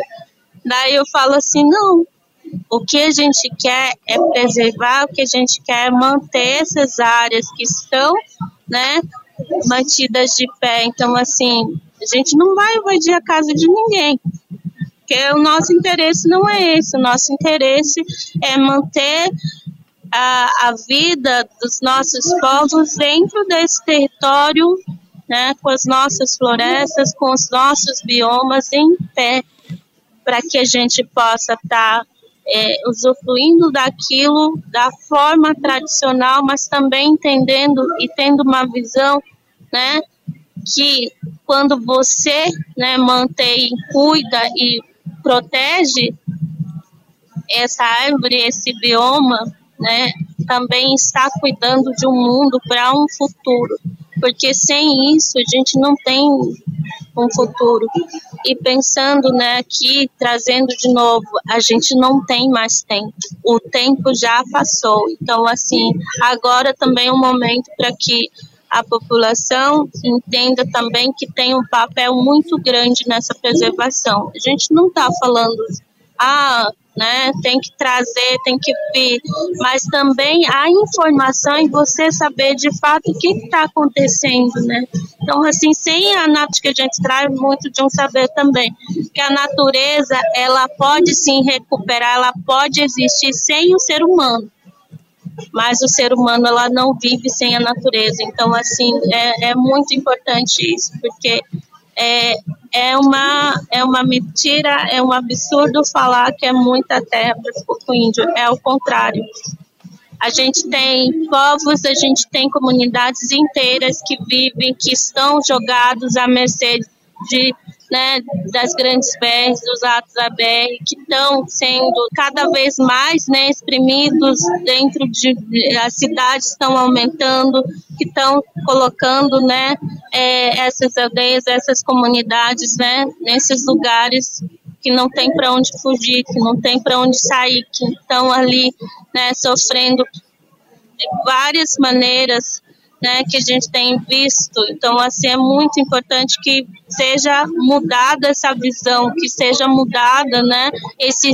daí eu falo assim, não, o que a gente quer é preservar, o que a gente quer é manter essas áreas que estão, né, mantidas de pé. Então, assim, a gente não vai invadir a casa de ninguém, porque o nosso interesse não é esse. O nosso interesse é manter a, a vida dos nossos povos dentro desse território, né, com as nossas florestas, com os nossos biomas em pé, para que a gente possa estar tá é, usufruindo daquilo da forma tradicional, mas também entendendo e tendo uma visão, né, que quando você, né, mantém, cuida e protege essa árvore, esse bioma, né, também está cuidando de um mundo para um futuro, porque sem isso a gente não tem um futuro. E pensando, né, aqui, trazendo de novo, a gente não tem mais tempo. O tempo já passou. Então, assim, agora também é um momento para que a população entenda também que tem um papel muito grande nessa preservação. A gente não está falando, ah, né? Tem que trazer, tem que vir, mas também a informação e você saber de fato o que está acontecendo, né? Então, assim, sem a natureza que a gente traz muito de um saber também, que a natureza ela pode sim recuperar, ela pode existir sem o ser humano mas o ser humano ela não vive sem a natureza. Então, assim, é, é muito importante isso, porque é, é, uma, é uma mentira, é um absurdo falar que é muita terra para o índio. É o contrário. A gente tem povos, a gente tem comunidades inteiras que vivem, que estão jogados à mercê de né, das grandes BRs, dos atos da BR, que estão sendo cada vez mais né, exprimidos dentro de as cidades estão aumentando, que estão colocando né, é, essas aldeias, essas comunidades né, nesses lugares que não tem para onde fugir, que não tem para onde sair, que estão ali né, sofrendo de várias maneiras né, que a gente tem visto. Então, assim, é muito importante que seja mudada essa visão, que seja mudada, né, esse,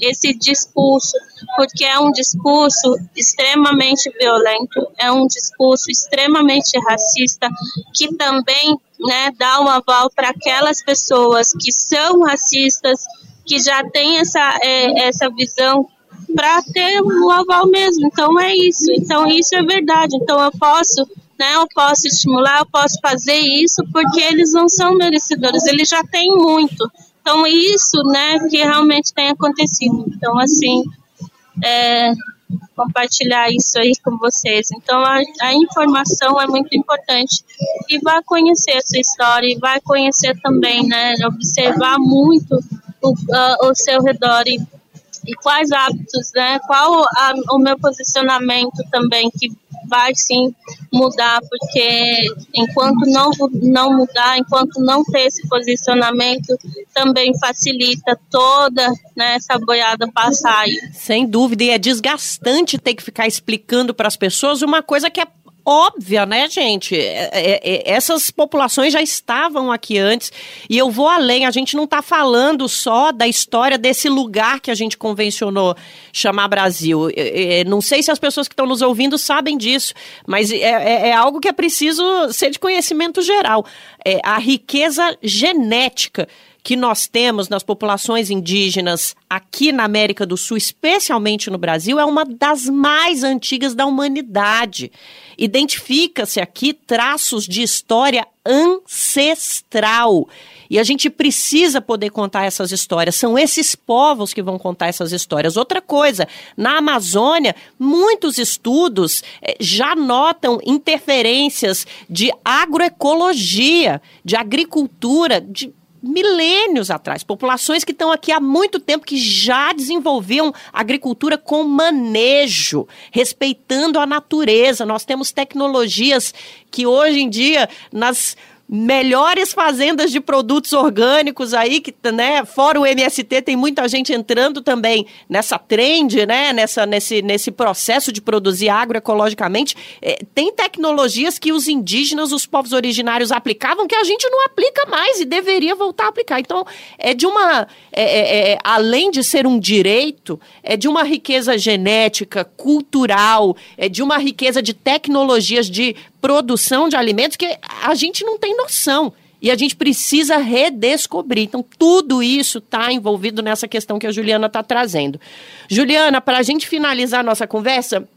esse discurso, porque é um discurso extremamente violento, é um discurso extremamente racista, que também, né, dá um aval para aquelas pessoas que são racistas, que já têm essa, é, essa visão para ter um aval mesmo. Então é isso. Então isso é verdade. Então eu posso, né? Eu posso estimular, eu posso fazer isso porque eles não são merecedores. Eles já têm muito. Então isso, né? Que realmente tem acontecido. Então assim, é, compartilhar isso aí com vocês. Então a, a informação é muito importante e vai conhecer a sua história e vai conhecer também, né? Observar muito o, o seu redor e e quais hábitos, né? Qual a, o meu posicionamento também que vai sim mudar, porque enquanto não, não mudar, enquanto não ter esse posicionamento, também facilita toda né, essa boiada passar aí. Sem dúvida, e é desgastante ter que ficar explicando para as pessoas uma coisa que é óbvia, né, gente? É, é, é, essas populações já estavam aqui antes e eu vou além. A gente não está falando só da história desse lugar que a gente convencionou chamar Brasil. É, é não sei se as pessoas que estão nos ouvindo sabem disso, mas é, é, algo que é preciso ser de conhecimento geral. a riqueza genética que nós temos nas populações indígenas aqui na América do Sul, especialmente no Brasil, é uma das mais antigas da humanidade. Identifica-se aqui traços de história ancestral. E a gente precisa poder contar essas histórias. São esses povos que vão contar essas histórias. Outra coisa, na Amazônia, muitos estudos eh, já notam interferências de agroecologia, de agricultura, de milênios atrás. Populações que estão aqui há muito tempo, que já desenvolviam agricultura com manejo, respeitando a natureza. Nós temos tecnologias que hoje em dia, nas melhores fazendas de produtos orgânicos aí, que, né, fora o MST, tem muita gente entrando também nessa trend, né, nessa, nesse, nesse processo de produzir agroecologicamente. É, tem tecnologias que os indígenas, os povos originários aplicavam que a gente não aplica mais e deveria voltar a aplicar. Então, é de uma. É, é, é além de ser um direito, é de uma riqueza genética, cultural, é de uma riqueza de tecnologias de produção de alimentos que a gente não tem noção. E a gente precisa redescobrir. Então, tudo isso está envolvido nessa questão que a Juliana está trazendo. Juliana, para a gente finalizar a nossa conversa,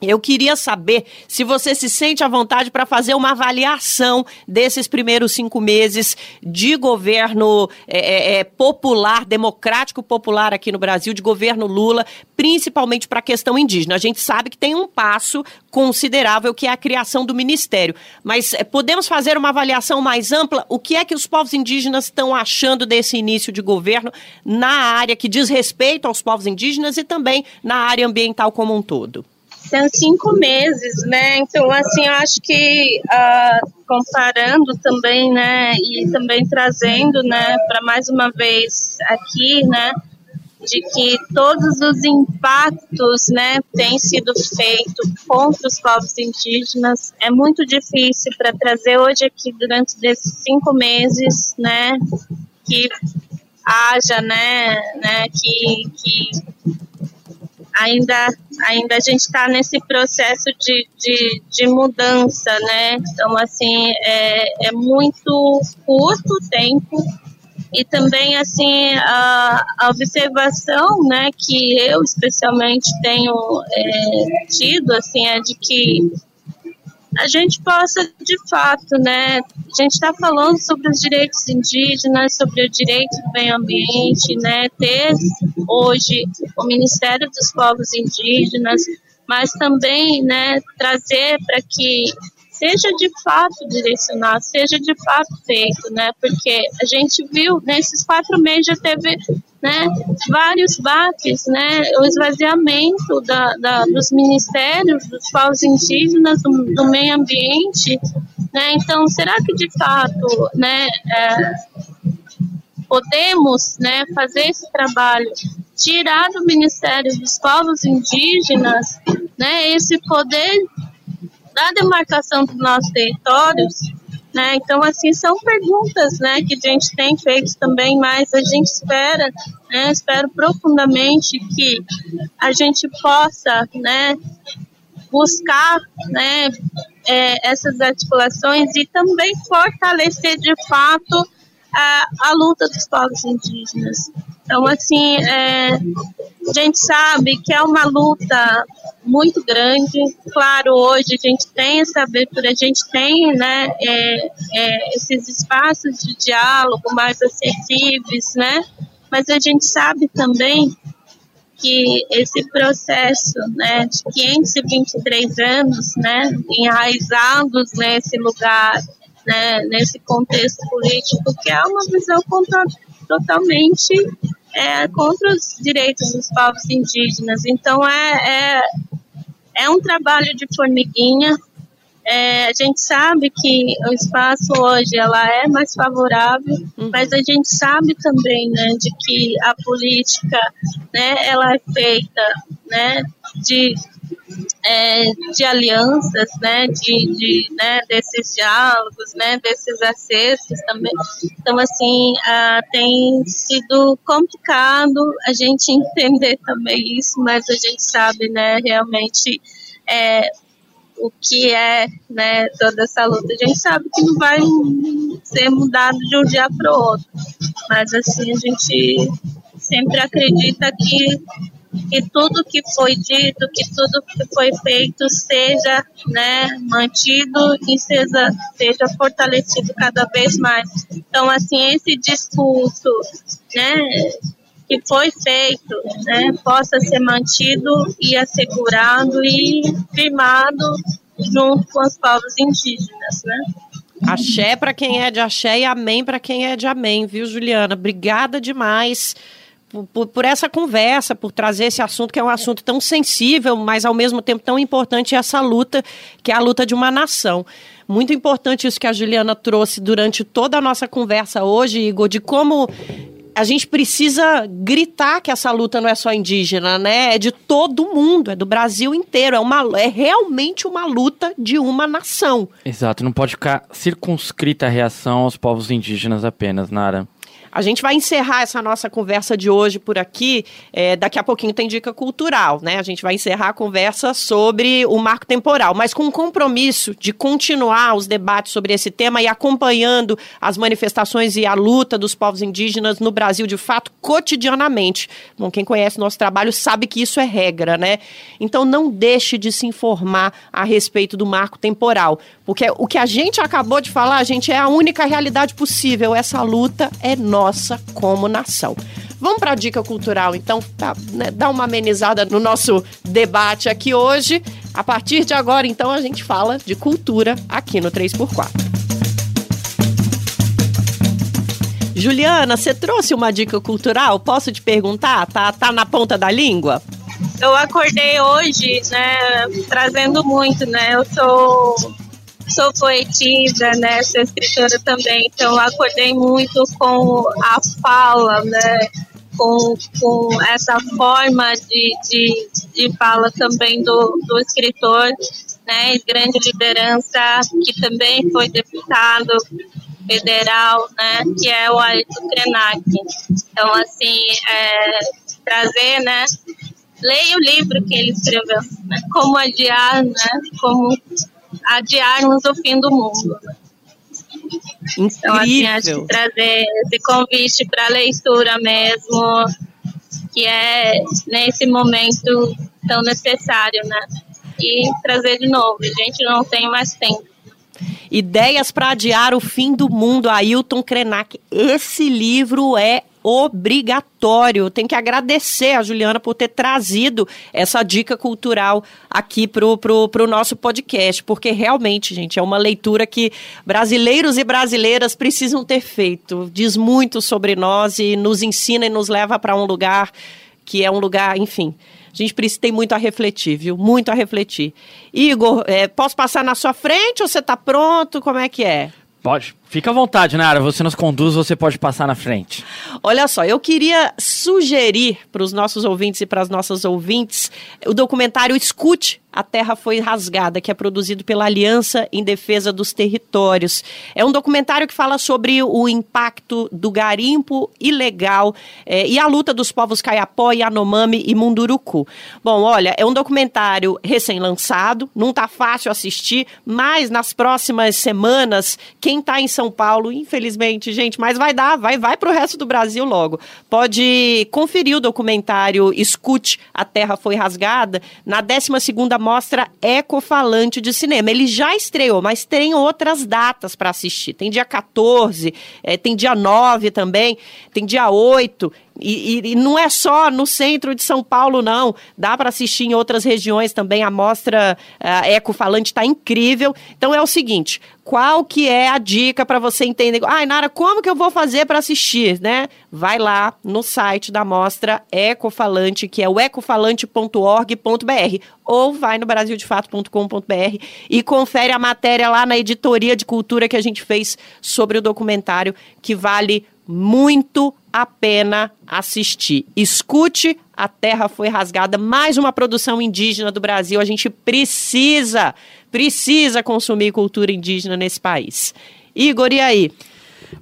eu queria saber se você se sente à vontade para fazer uma avaliação desses primeiros cinco meses de governo é, é, é, popular, democrático popular aqui no Brasil, de governo Lula, principalmente para a questão indígena. A gente sabe que tem um passo considerável que é a criação do ministério, mas é, podemos fazer uma avaliação mais ampla? O que é que os povos indígenas estão achando desse início de governo na área que diz respeito aos povos indígenas e também na área ambiental como um todo? São cinco meses, né? Então, assim, eu acho que uh, comparando também, né, e também trazendo, né, para mais uma vez aqui, né, de que todos os impactos, né, têm sido feitos contra os povos indígenas. É muito difícil para trazer hoje aqui durante esses cinco meses, né, que haja, né, né que, que ainda, ainda a gente está nesse processo de, de, de, mudança, né? Então, assim, é, é muito curto o tempo e também, assim, a, a observação, né, que eu especialmente tenho é, tido, assim, é de que a gente possa, de fato, né, a gente está falando sobre os direitos indígenas, sobre o direito do meio ambiente, né, ter hoje o Ministério dos Povos Indígenas, mas também, né, trazer para que seja de fato direcionado, seja de fato feito, né? Porque a gente viu nesses quatro meses já teve, né, vários baques, né? O esvaziamento da, da dos ministérios dos povos indígenas, do, do, meio ambiente, né? Então, será que de fato, né? É, podemos, né, fazer esse trabalho, tirar do Ministério dos Povos Indígenas, né, esse poder da demarcação dos nossos territórios, né? Então, assim, são perguntas, né, que a gente tem feito também, mas a gente espera, né, espero profundamente que a gente possa, né, buscar, né, é, essas articulações e também fortalecer de fato a, a luta dos povos indígenas. Então, assim, é, a gente sabe que é uma luta muito grande. Claro, hoje a gente tem essa abertura, a gente tem né, é, é, esses espaços de diálogo mais acessíveis, né? Mas a gente sabe também que esse processo né, de 523 anos, né, enraizados nesse lugar, né, nesse contexto político, que é uma visão totalmente é, contra os direitos dos povos indígenas. Então, é, é, é um trabalho de formiguinha. É, a gente sabe que o espaço hoje ela é mais favorável, uhum. mas a gente sabe também, né, de que a política, né, ela é feita, né, de é, de alianças, né, de, de né, desses diálogos, né, desses acessos também. Então, assim, ah, tem sido complicado a gente (laughs) entender também isso, mas a gente sabe, né, realmente é, o que é, né, toda essa luta. A gente sabe que não vai ser mudado de um dia para o outro, mas assim a gente sempre acredita que que tudo que foi dito, que tudo que foi feito seja né, mantido e seja, seja fortalecido cada vez mais. Então, assim, esse discurso né, que foi feito né, possa ser mantido e assegurado e firmado junto com os povos indígenas, né? Axé para quem é de axé e amém para quem é de amém, viu, Juliana? Obrigada demais por, por, essa conversa, por trazer esse assunto que é um assunto tão sensível, mas ao mesmo tempo tão importante essa luta, que é a luta de uma nação. Muito importante isso que a Juliana trouxe durante toda a nossa conversa hoje, Igor, de como a gente precisa gritar que essa luta não é só indígena, né? É de todo mundo, é do Brasil inteiro. É, uma, é realmente uma luta de uma nação. Exato, não pode ficar circunscrita a reação aos povos indígenas apenas, Nara. A gente vai encerrar essa nossa conversa de hoje por aqui. É, daqui a pouquinho tem dica cultural, né? A gente vai encerrar a conversa sobre o marco temporal, mas com o compromisso de continuar os debates sobre esse tema e acompanhando as manifestações e a luta dos povos indígenas no Brasil, de fato, cotidianamente. Bom, quem conhece nosso trabalho sabe que isso é regra, né? Então não deixe de se informar a respeito do marco temporal, porque o que a gente acabou de falar, gente é a única realidade possível. Essa luta é nossa como nação. Vamos para a dica cultural, então, tá, né, dar uma amenizada no nosso debate aqui hoje. A partir de agora, então, a gente fala de cultura aqui no 3x4. Juliana, você trouxe uma dica cultural? Posso te perguntar? Tá, tá na ponta da língua? Eu acordei hoje, né, trazendo muito, né? Eu sou sou poetisa, né? Sou escritora também, então acordei muito com a fala, né? Com, com essa forma de, de, de fala também do, do escritor, né? Grande liderança, que também foi deputado federal, né, que é o Ayrton Krenak. Então, assim, é, trazer, né, leia o livro que ele escreveu, né, como adiar, né, como adiarmos o fim do mundo. Incrível. Então, assim, acho que trazer esse convite para leitura mesmo, que é nesse momento tão necessário, né? E trazer de novo, gente, não tem mais tempo. Ideias para adiar o fim do mundo, Ailton Krenak. Esse livro é obrigatório. Tem que agradecer a Juliana por ter trazido essa dica cultural aqui pro, pro, pro nosso podcast, porque realmente, gente, é uma leitura que brasileiros e brasileiras precisam ter feito. Diz muito sobre nós e nos ensina e nos leva para um lugar que é um lugar, enfim. A gente precisa, tem muito a refletir, viu? Muito a refletir. Igor, é, posso passar na sua frente ou você está pronto? Como é que é? Pode. Fica à vontade, Nara. Você nos conduz, você pode passar na frente. Olha só, eu queria sugerir para os nossos ouvintes e para as nossas ouvintes o documentário Escute a Terra Foi Rasgada, que é produzido pela Aliança em Defesa dos Territórios. É um documentário que fala sobre o impacto do garimpo ilegal eh, e a luta dos povos Caiapó, Yanomami e Munduruku. Bom, olha, é um documentário recém-lançado, não está fácil assistir, mas nas próximas semanas, quem está em São Paulo, infelizmente, gente, mas vai dar, vai, vai para o resto do Brasil logo. Pode conferir o documentário Escute A Terra Foi Rasgada na 12 segunda mostra Ecofalante de Cinema. Ele já estreou, mas tem outras datas para assistir. Tem dia 14, é, tem dia 9 também, tem dia 8. E, e, e, não é só no centro de São Paulo, não. Dá para assistir em outras regiões também. A mostra uh, Ecofalante está incrível. Então é o seguinte: qual que é a dica para você entender? Ai, Nara, como que eu vou fazer para assistir, né? Vai lá no site da mostra Ecofalante, que é o ecofalante.org.br, ou vai no brasildefato.com.br e confere a matéria lá na editoria de cultura que a gente fez sobre o documentário, que vale muito a pena assistir. Escute, a terra foi rasgada, mais uma produção indígena do Brasil. A gente precisa, precisa consumir cultura indígena nesse país. Igor, e aí?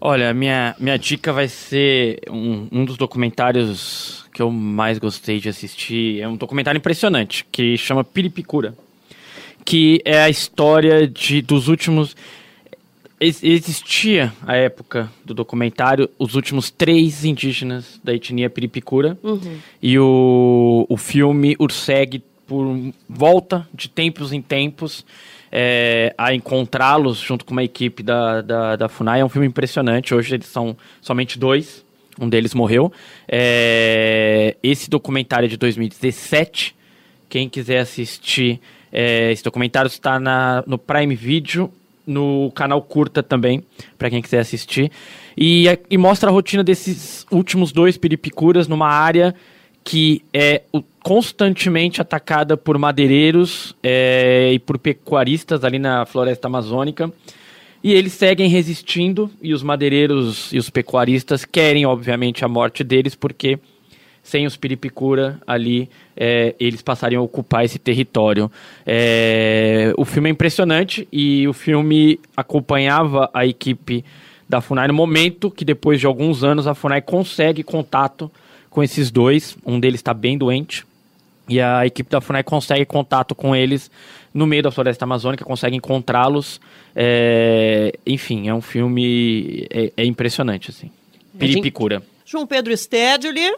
Olha, minha, minha dica vai ser um, um dos documentários que eu mais gostei de assistir. É um documentário impressionante, que chama Piripicura. Que é a história de, dos últimos existia a época do documentário os últimos três indígenas da etnia Piripicura uhum. e o, o filme Urseg por volta de tempos em tempos é, a encontrá-los junto com uma equipe da, da, da, FUNAI. É um filme impressionante. Hoje eles são somente dois. Um deles morreu. É, esse documentário é de 2017. Quem quiser assistir é, esse documentário está na, no Prime Video no canal Curta também, para quem quiser assistir. E, e, mostra a rotina desses últimos dois peripicuras numa área que é constantemente atacada por madeireiros é, e por pecuaristas ali na floresta amazônica. E eles seguem resistindo, e os madeireiros e os pecuaristas querem, obviamente, a morte deles, porque sem os Piripicura ali, é, eles passariam a ocupar esse território. É, o filme é impressionante e o filme acompanhava a equipe da FUNAI no momento que, depois de alguns anos, a FUNAI consegue contato com esses dois. Um deles está bem doente e a equipe da FUNAI consegue contato com eles no meio da floresta amazônica, consegue encontrá-los. É, enfim, é um filme é, é impressionante, assim. Piripicura. João Pedro Stedley,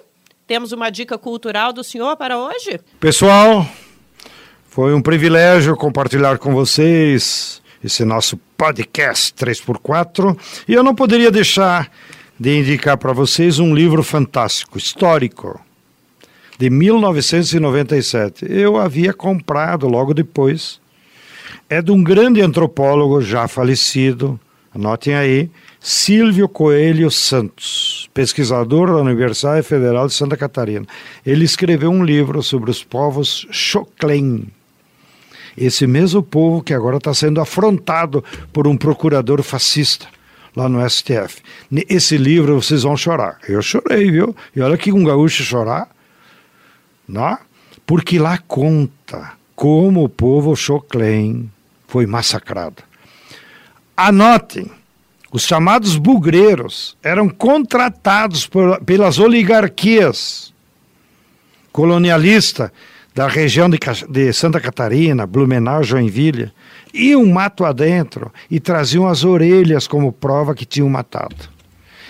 temos uma dica cultural do senhor para hoje? Pessoal, foi um privilégio compartilhar com vocês esse nosso podcast 3x4 e eu não poderia deixar de indicar para vocês um livro fantástico, histórico, de 1997. Eu havia comprado logo depois. É de um grande antropólogo já falecido, anotem aí, Silvio Coelho Santos, pesquisador da Universidade Federal de Santa Catarina. Ele escreveu um livro sobre os povos Xoclen. Esse mesmo povo que agora está sendo afrontado por um procurador fascista lá no STF. Esse livro vocês vão chorar. Eu chorei, viu? E olha que um gaúcho chorar, não? Porque lá conta como o povo Xoclen foi massacrado. Anotem Os chamados bugreiros eram contratados por, pelas oligarquias colonialistas da região de, de, Santa Catarina, Blumenau, Joinville, iam mato adentro e traziam as orelhas como prova que tinham matado.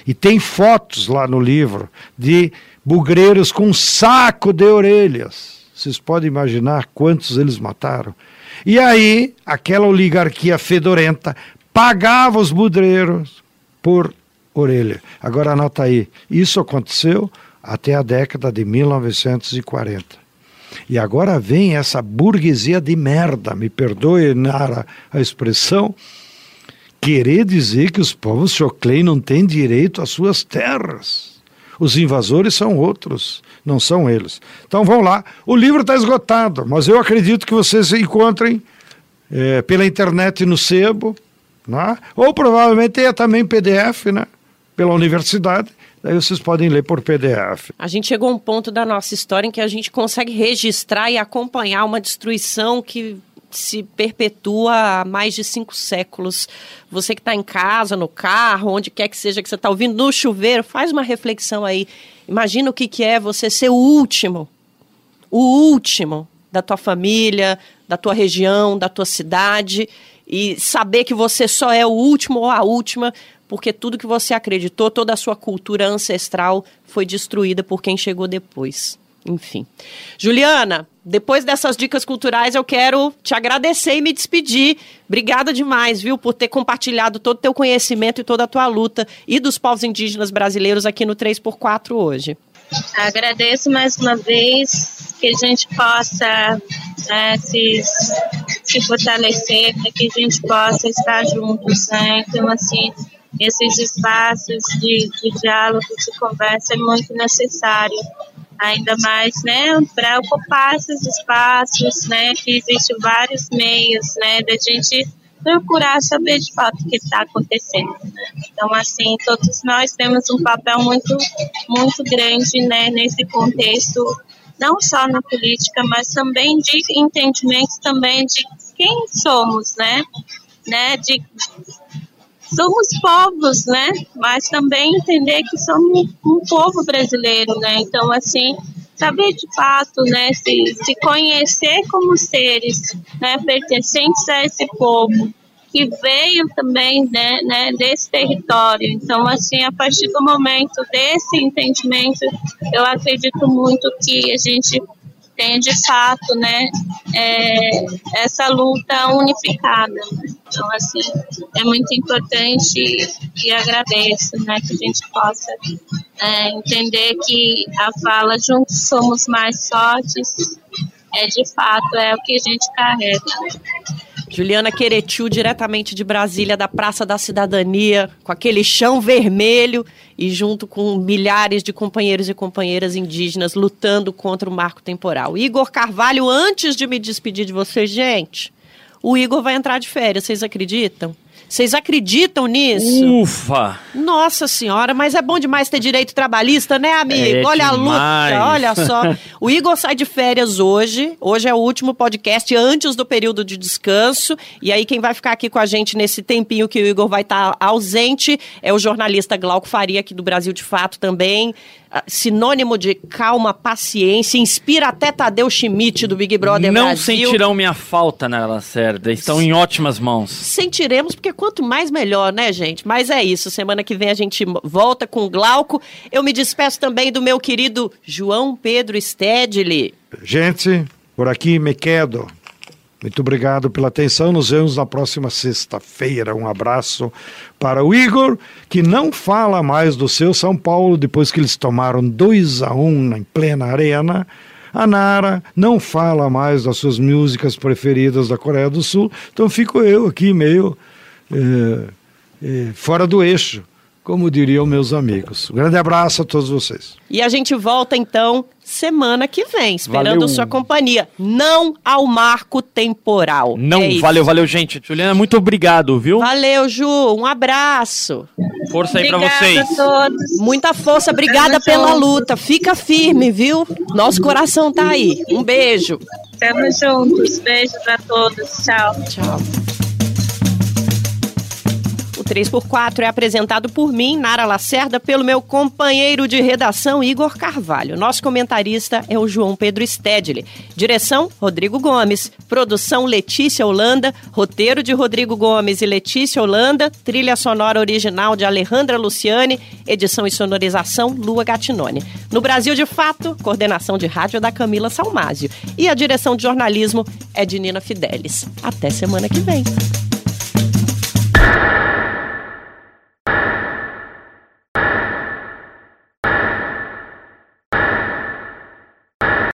E tem fotos lá no livro de bugreiros com um saco de orelhas. Vocês podem imaginar quantos eles mataram. E aí, aquela oligarquia fedorenta pagava os budreiros por orelha. Agora anota aí, isso aconteceu até a década de 1940. E agora vem essa burguesia de merda, me perdoe Nara a expressão, querer dizer que os povos Choclay não têm direito às suas terras. Os invasores são outros, não são eles. Então vamos lá. O livro está esgotado, mas eu acredito que vocês encontrem é, pela internet no sebo, né? ou provavelmente tenha também PDF, né? pela universidade. Daí vocês podem ler por PDF. A gente chegou a um ponto da nossa história em que a gente consegue registrar e acompanhar uma destruição que se perpetua há mais de cinco séculos. Você que está em casa, no carro, onde quer que seja que você está ouvindo, no chuveiro, faz uma reflexão aí. Imagina o que, que é você ser o último, o último da tua família, da tua região, da tua cidade e saber que você só é o último ou a última, porque tudo que você acreditou, toda a sua cultura ancestral foi destruída por quem chegou depois. Enfim. Juliana, depois dessas dicas culturais, eu quero te agradecer e me despedir. Obrigada demais, viu, por ter compartilhado todo o teu conhecimento e toda a tua luta e dos povos indígenas brasileiros aqui no 3x4 hoje. Agradeço mais uma vez que a gente possa né, se, se fortalecer, para que a gente possa estar juntos. Né? Então, assim, esses espaços de, de diálogo, de conversa é muito necessário ainda mais, né, para ocupar esses espaços, né, que existem vários meios, né, da gente procurar saber de fato o que está acontecendo. Então, assim, todos nós temos um papel muito, muito grande, né, nesse contexto, não só na política, mas também de entendimento também de quem somos, né, né, de somos povos, né? Mas também entender que somos um povo brasileiro, né? Então, assim, saber de fato, né? Se, se conhecer como seres, né? Pertencentes a esse povo que veio também né, né, desse território. Então, assim, a partir do momento desse entendimento, eu acredito muito que a gente tem de fato, né, é, essa luta unificada. Então, assim, é muito importante e agradeço, né, que a gente possa é, entender que a fala juntos somos mais fortes, é de fato é o que a gente carrega. Juliana Queretiu, diretamente de Brasília, da Praça da Cidadania, com aquele chão vermelho e junto com milhares de companheiros e companheiras indígenas lutando contra o marco temporal. Igor Carvalho, antes de me despedir de vocês, gente, o Igor vai entrar de férias, vocês acreditam? Vocês acreditam nisso? Ufa! Nossa senhora, mas é bom demais ter direito trabalhista, né, amigo? É olha demais. a luta, olha só. (laughs) O Igor sai de férias hoje. Hoje é o último podcast antes do período de descanso. E aí, quem vai ficar aqui com a gente nesse tempinho que o Igor vai estar tá ausente é o jornalista Glauco Faria, aqui do Brasil de Fato também. Sinônimo de calma, paciência, inspira até Tadeu Schmidt do Big Brother Não Brasil. sentirão minha falta, Nara Lacerda. Estão em ótimas mãos. Sentiremos, porque quanto mais melhor, né, gente? Mas é isso. Semana que vem a gente volta com o Glauco. Eu me despeço também do meu querido João Pedro Stedley. Gente, por aqui me quedo. Muito obrigado pela atenção. Nos vemos na próxima sexta-feira. Um abraço para o Igor, que não fala mais do seu São Paulo depois que eles tomaram 2 a 1 um em plena arena. A Nara não fala mais das suas músicas preferidas da Coreia do Sul. Então fico eu aqui meio é, é, fora do eixo como diriam meus amigos. Um grande abraço a todos vocês. E a gente volta então semana que vem, esperando Valeu. sua companhia. Não ao marco temporal. Não, É isso. valeu, valeu, gente. Juliana, muito obrigado, viu? Valeu, Ju. Um abraço. Força aí pra Obrigada vocês. a todos. Muita força, obrigada Tamo pela junto. luta. Fica firme, viu? Nosso coração tá aí. Um beijo. Tamo juntos. Beijos a todos. Tchau. Tchau. O 3x4 é apresentado por mim, Nara Lacerda, pelo meu companheiro de redação, Igor Carvalho. Nosso comentarista é o João Pedro Stedley. Direção, Rodrigo Gomes. Produção, Letícia Holanda. Roteiro de Rodrigo Gomes e Letícia Holanda. Trilha sonora original de Alejandra Luciane. Edição e sonorização, Lua Gatinone. No Brasil de Fato, coordenação de rádio da Camila Salmásio. E a direção de jornalismo é de Nina Fidelis. Até semana que vem.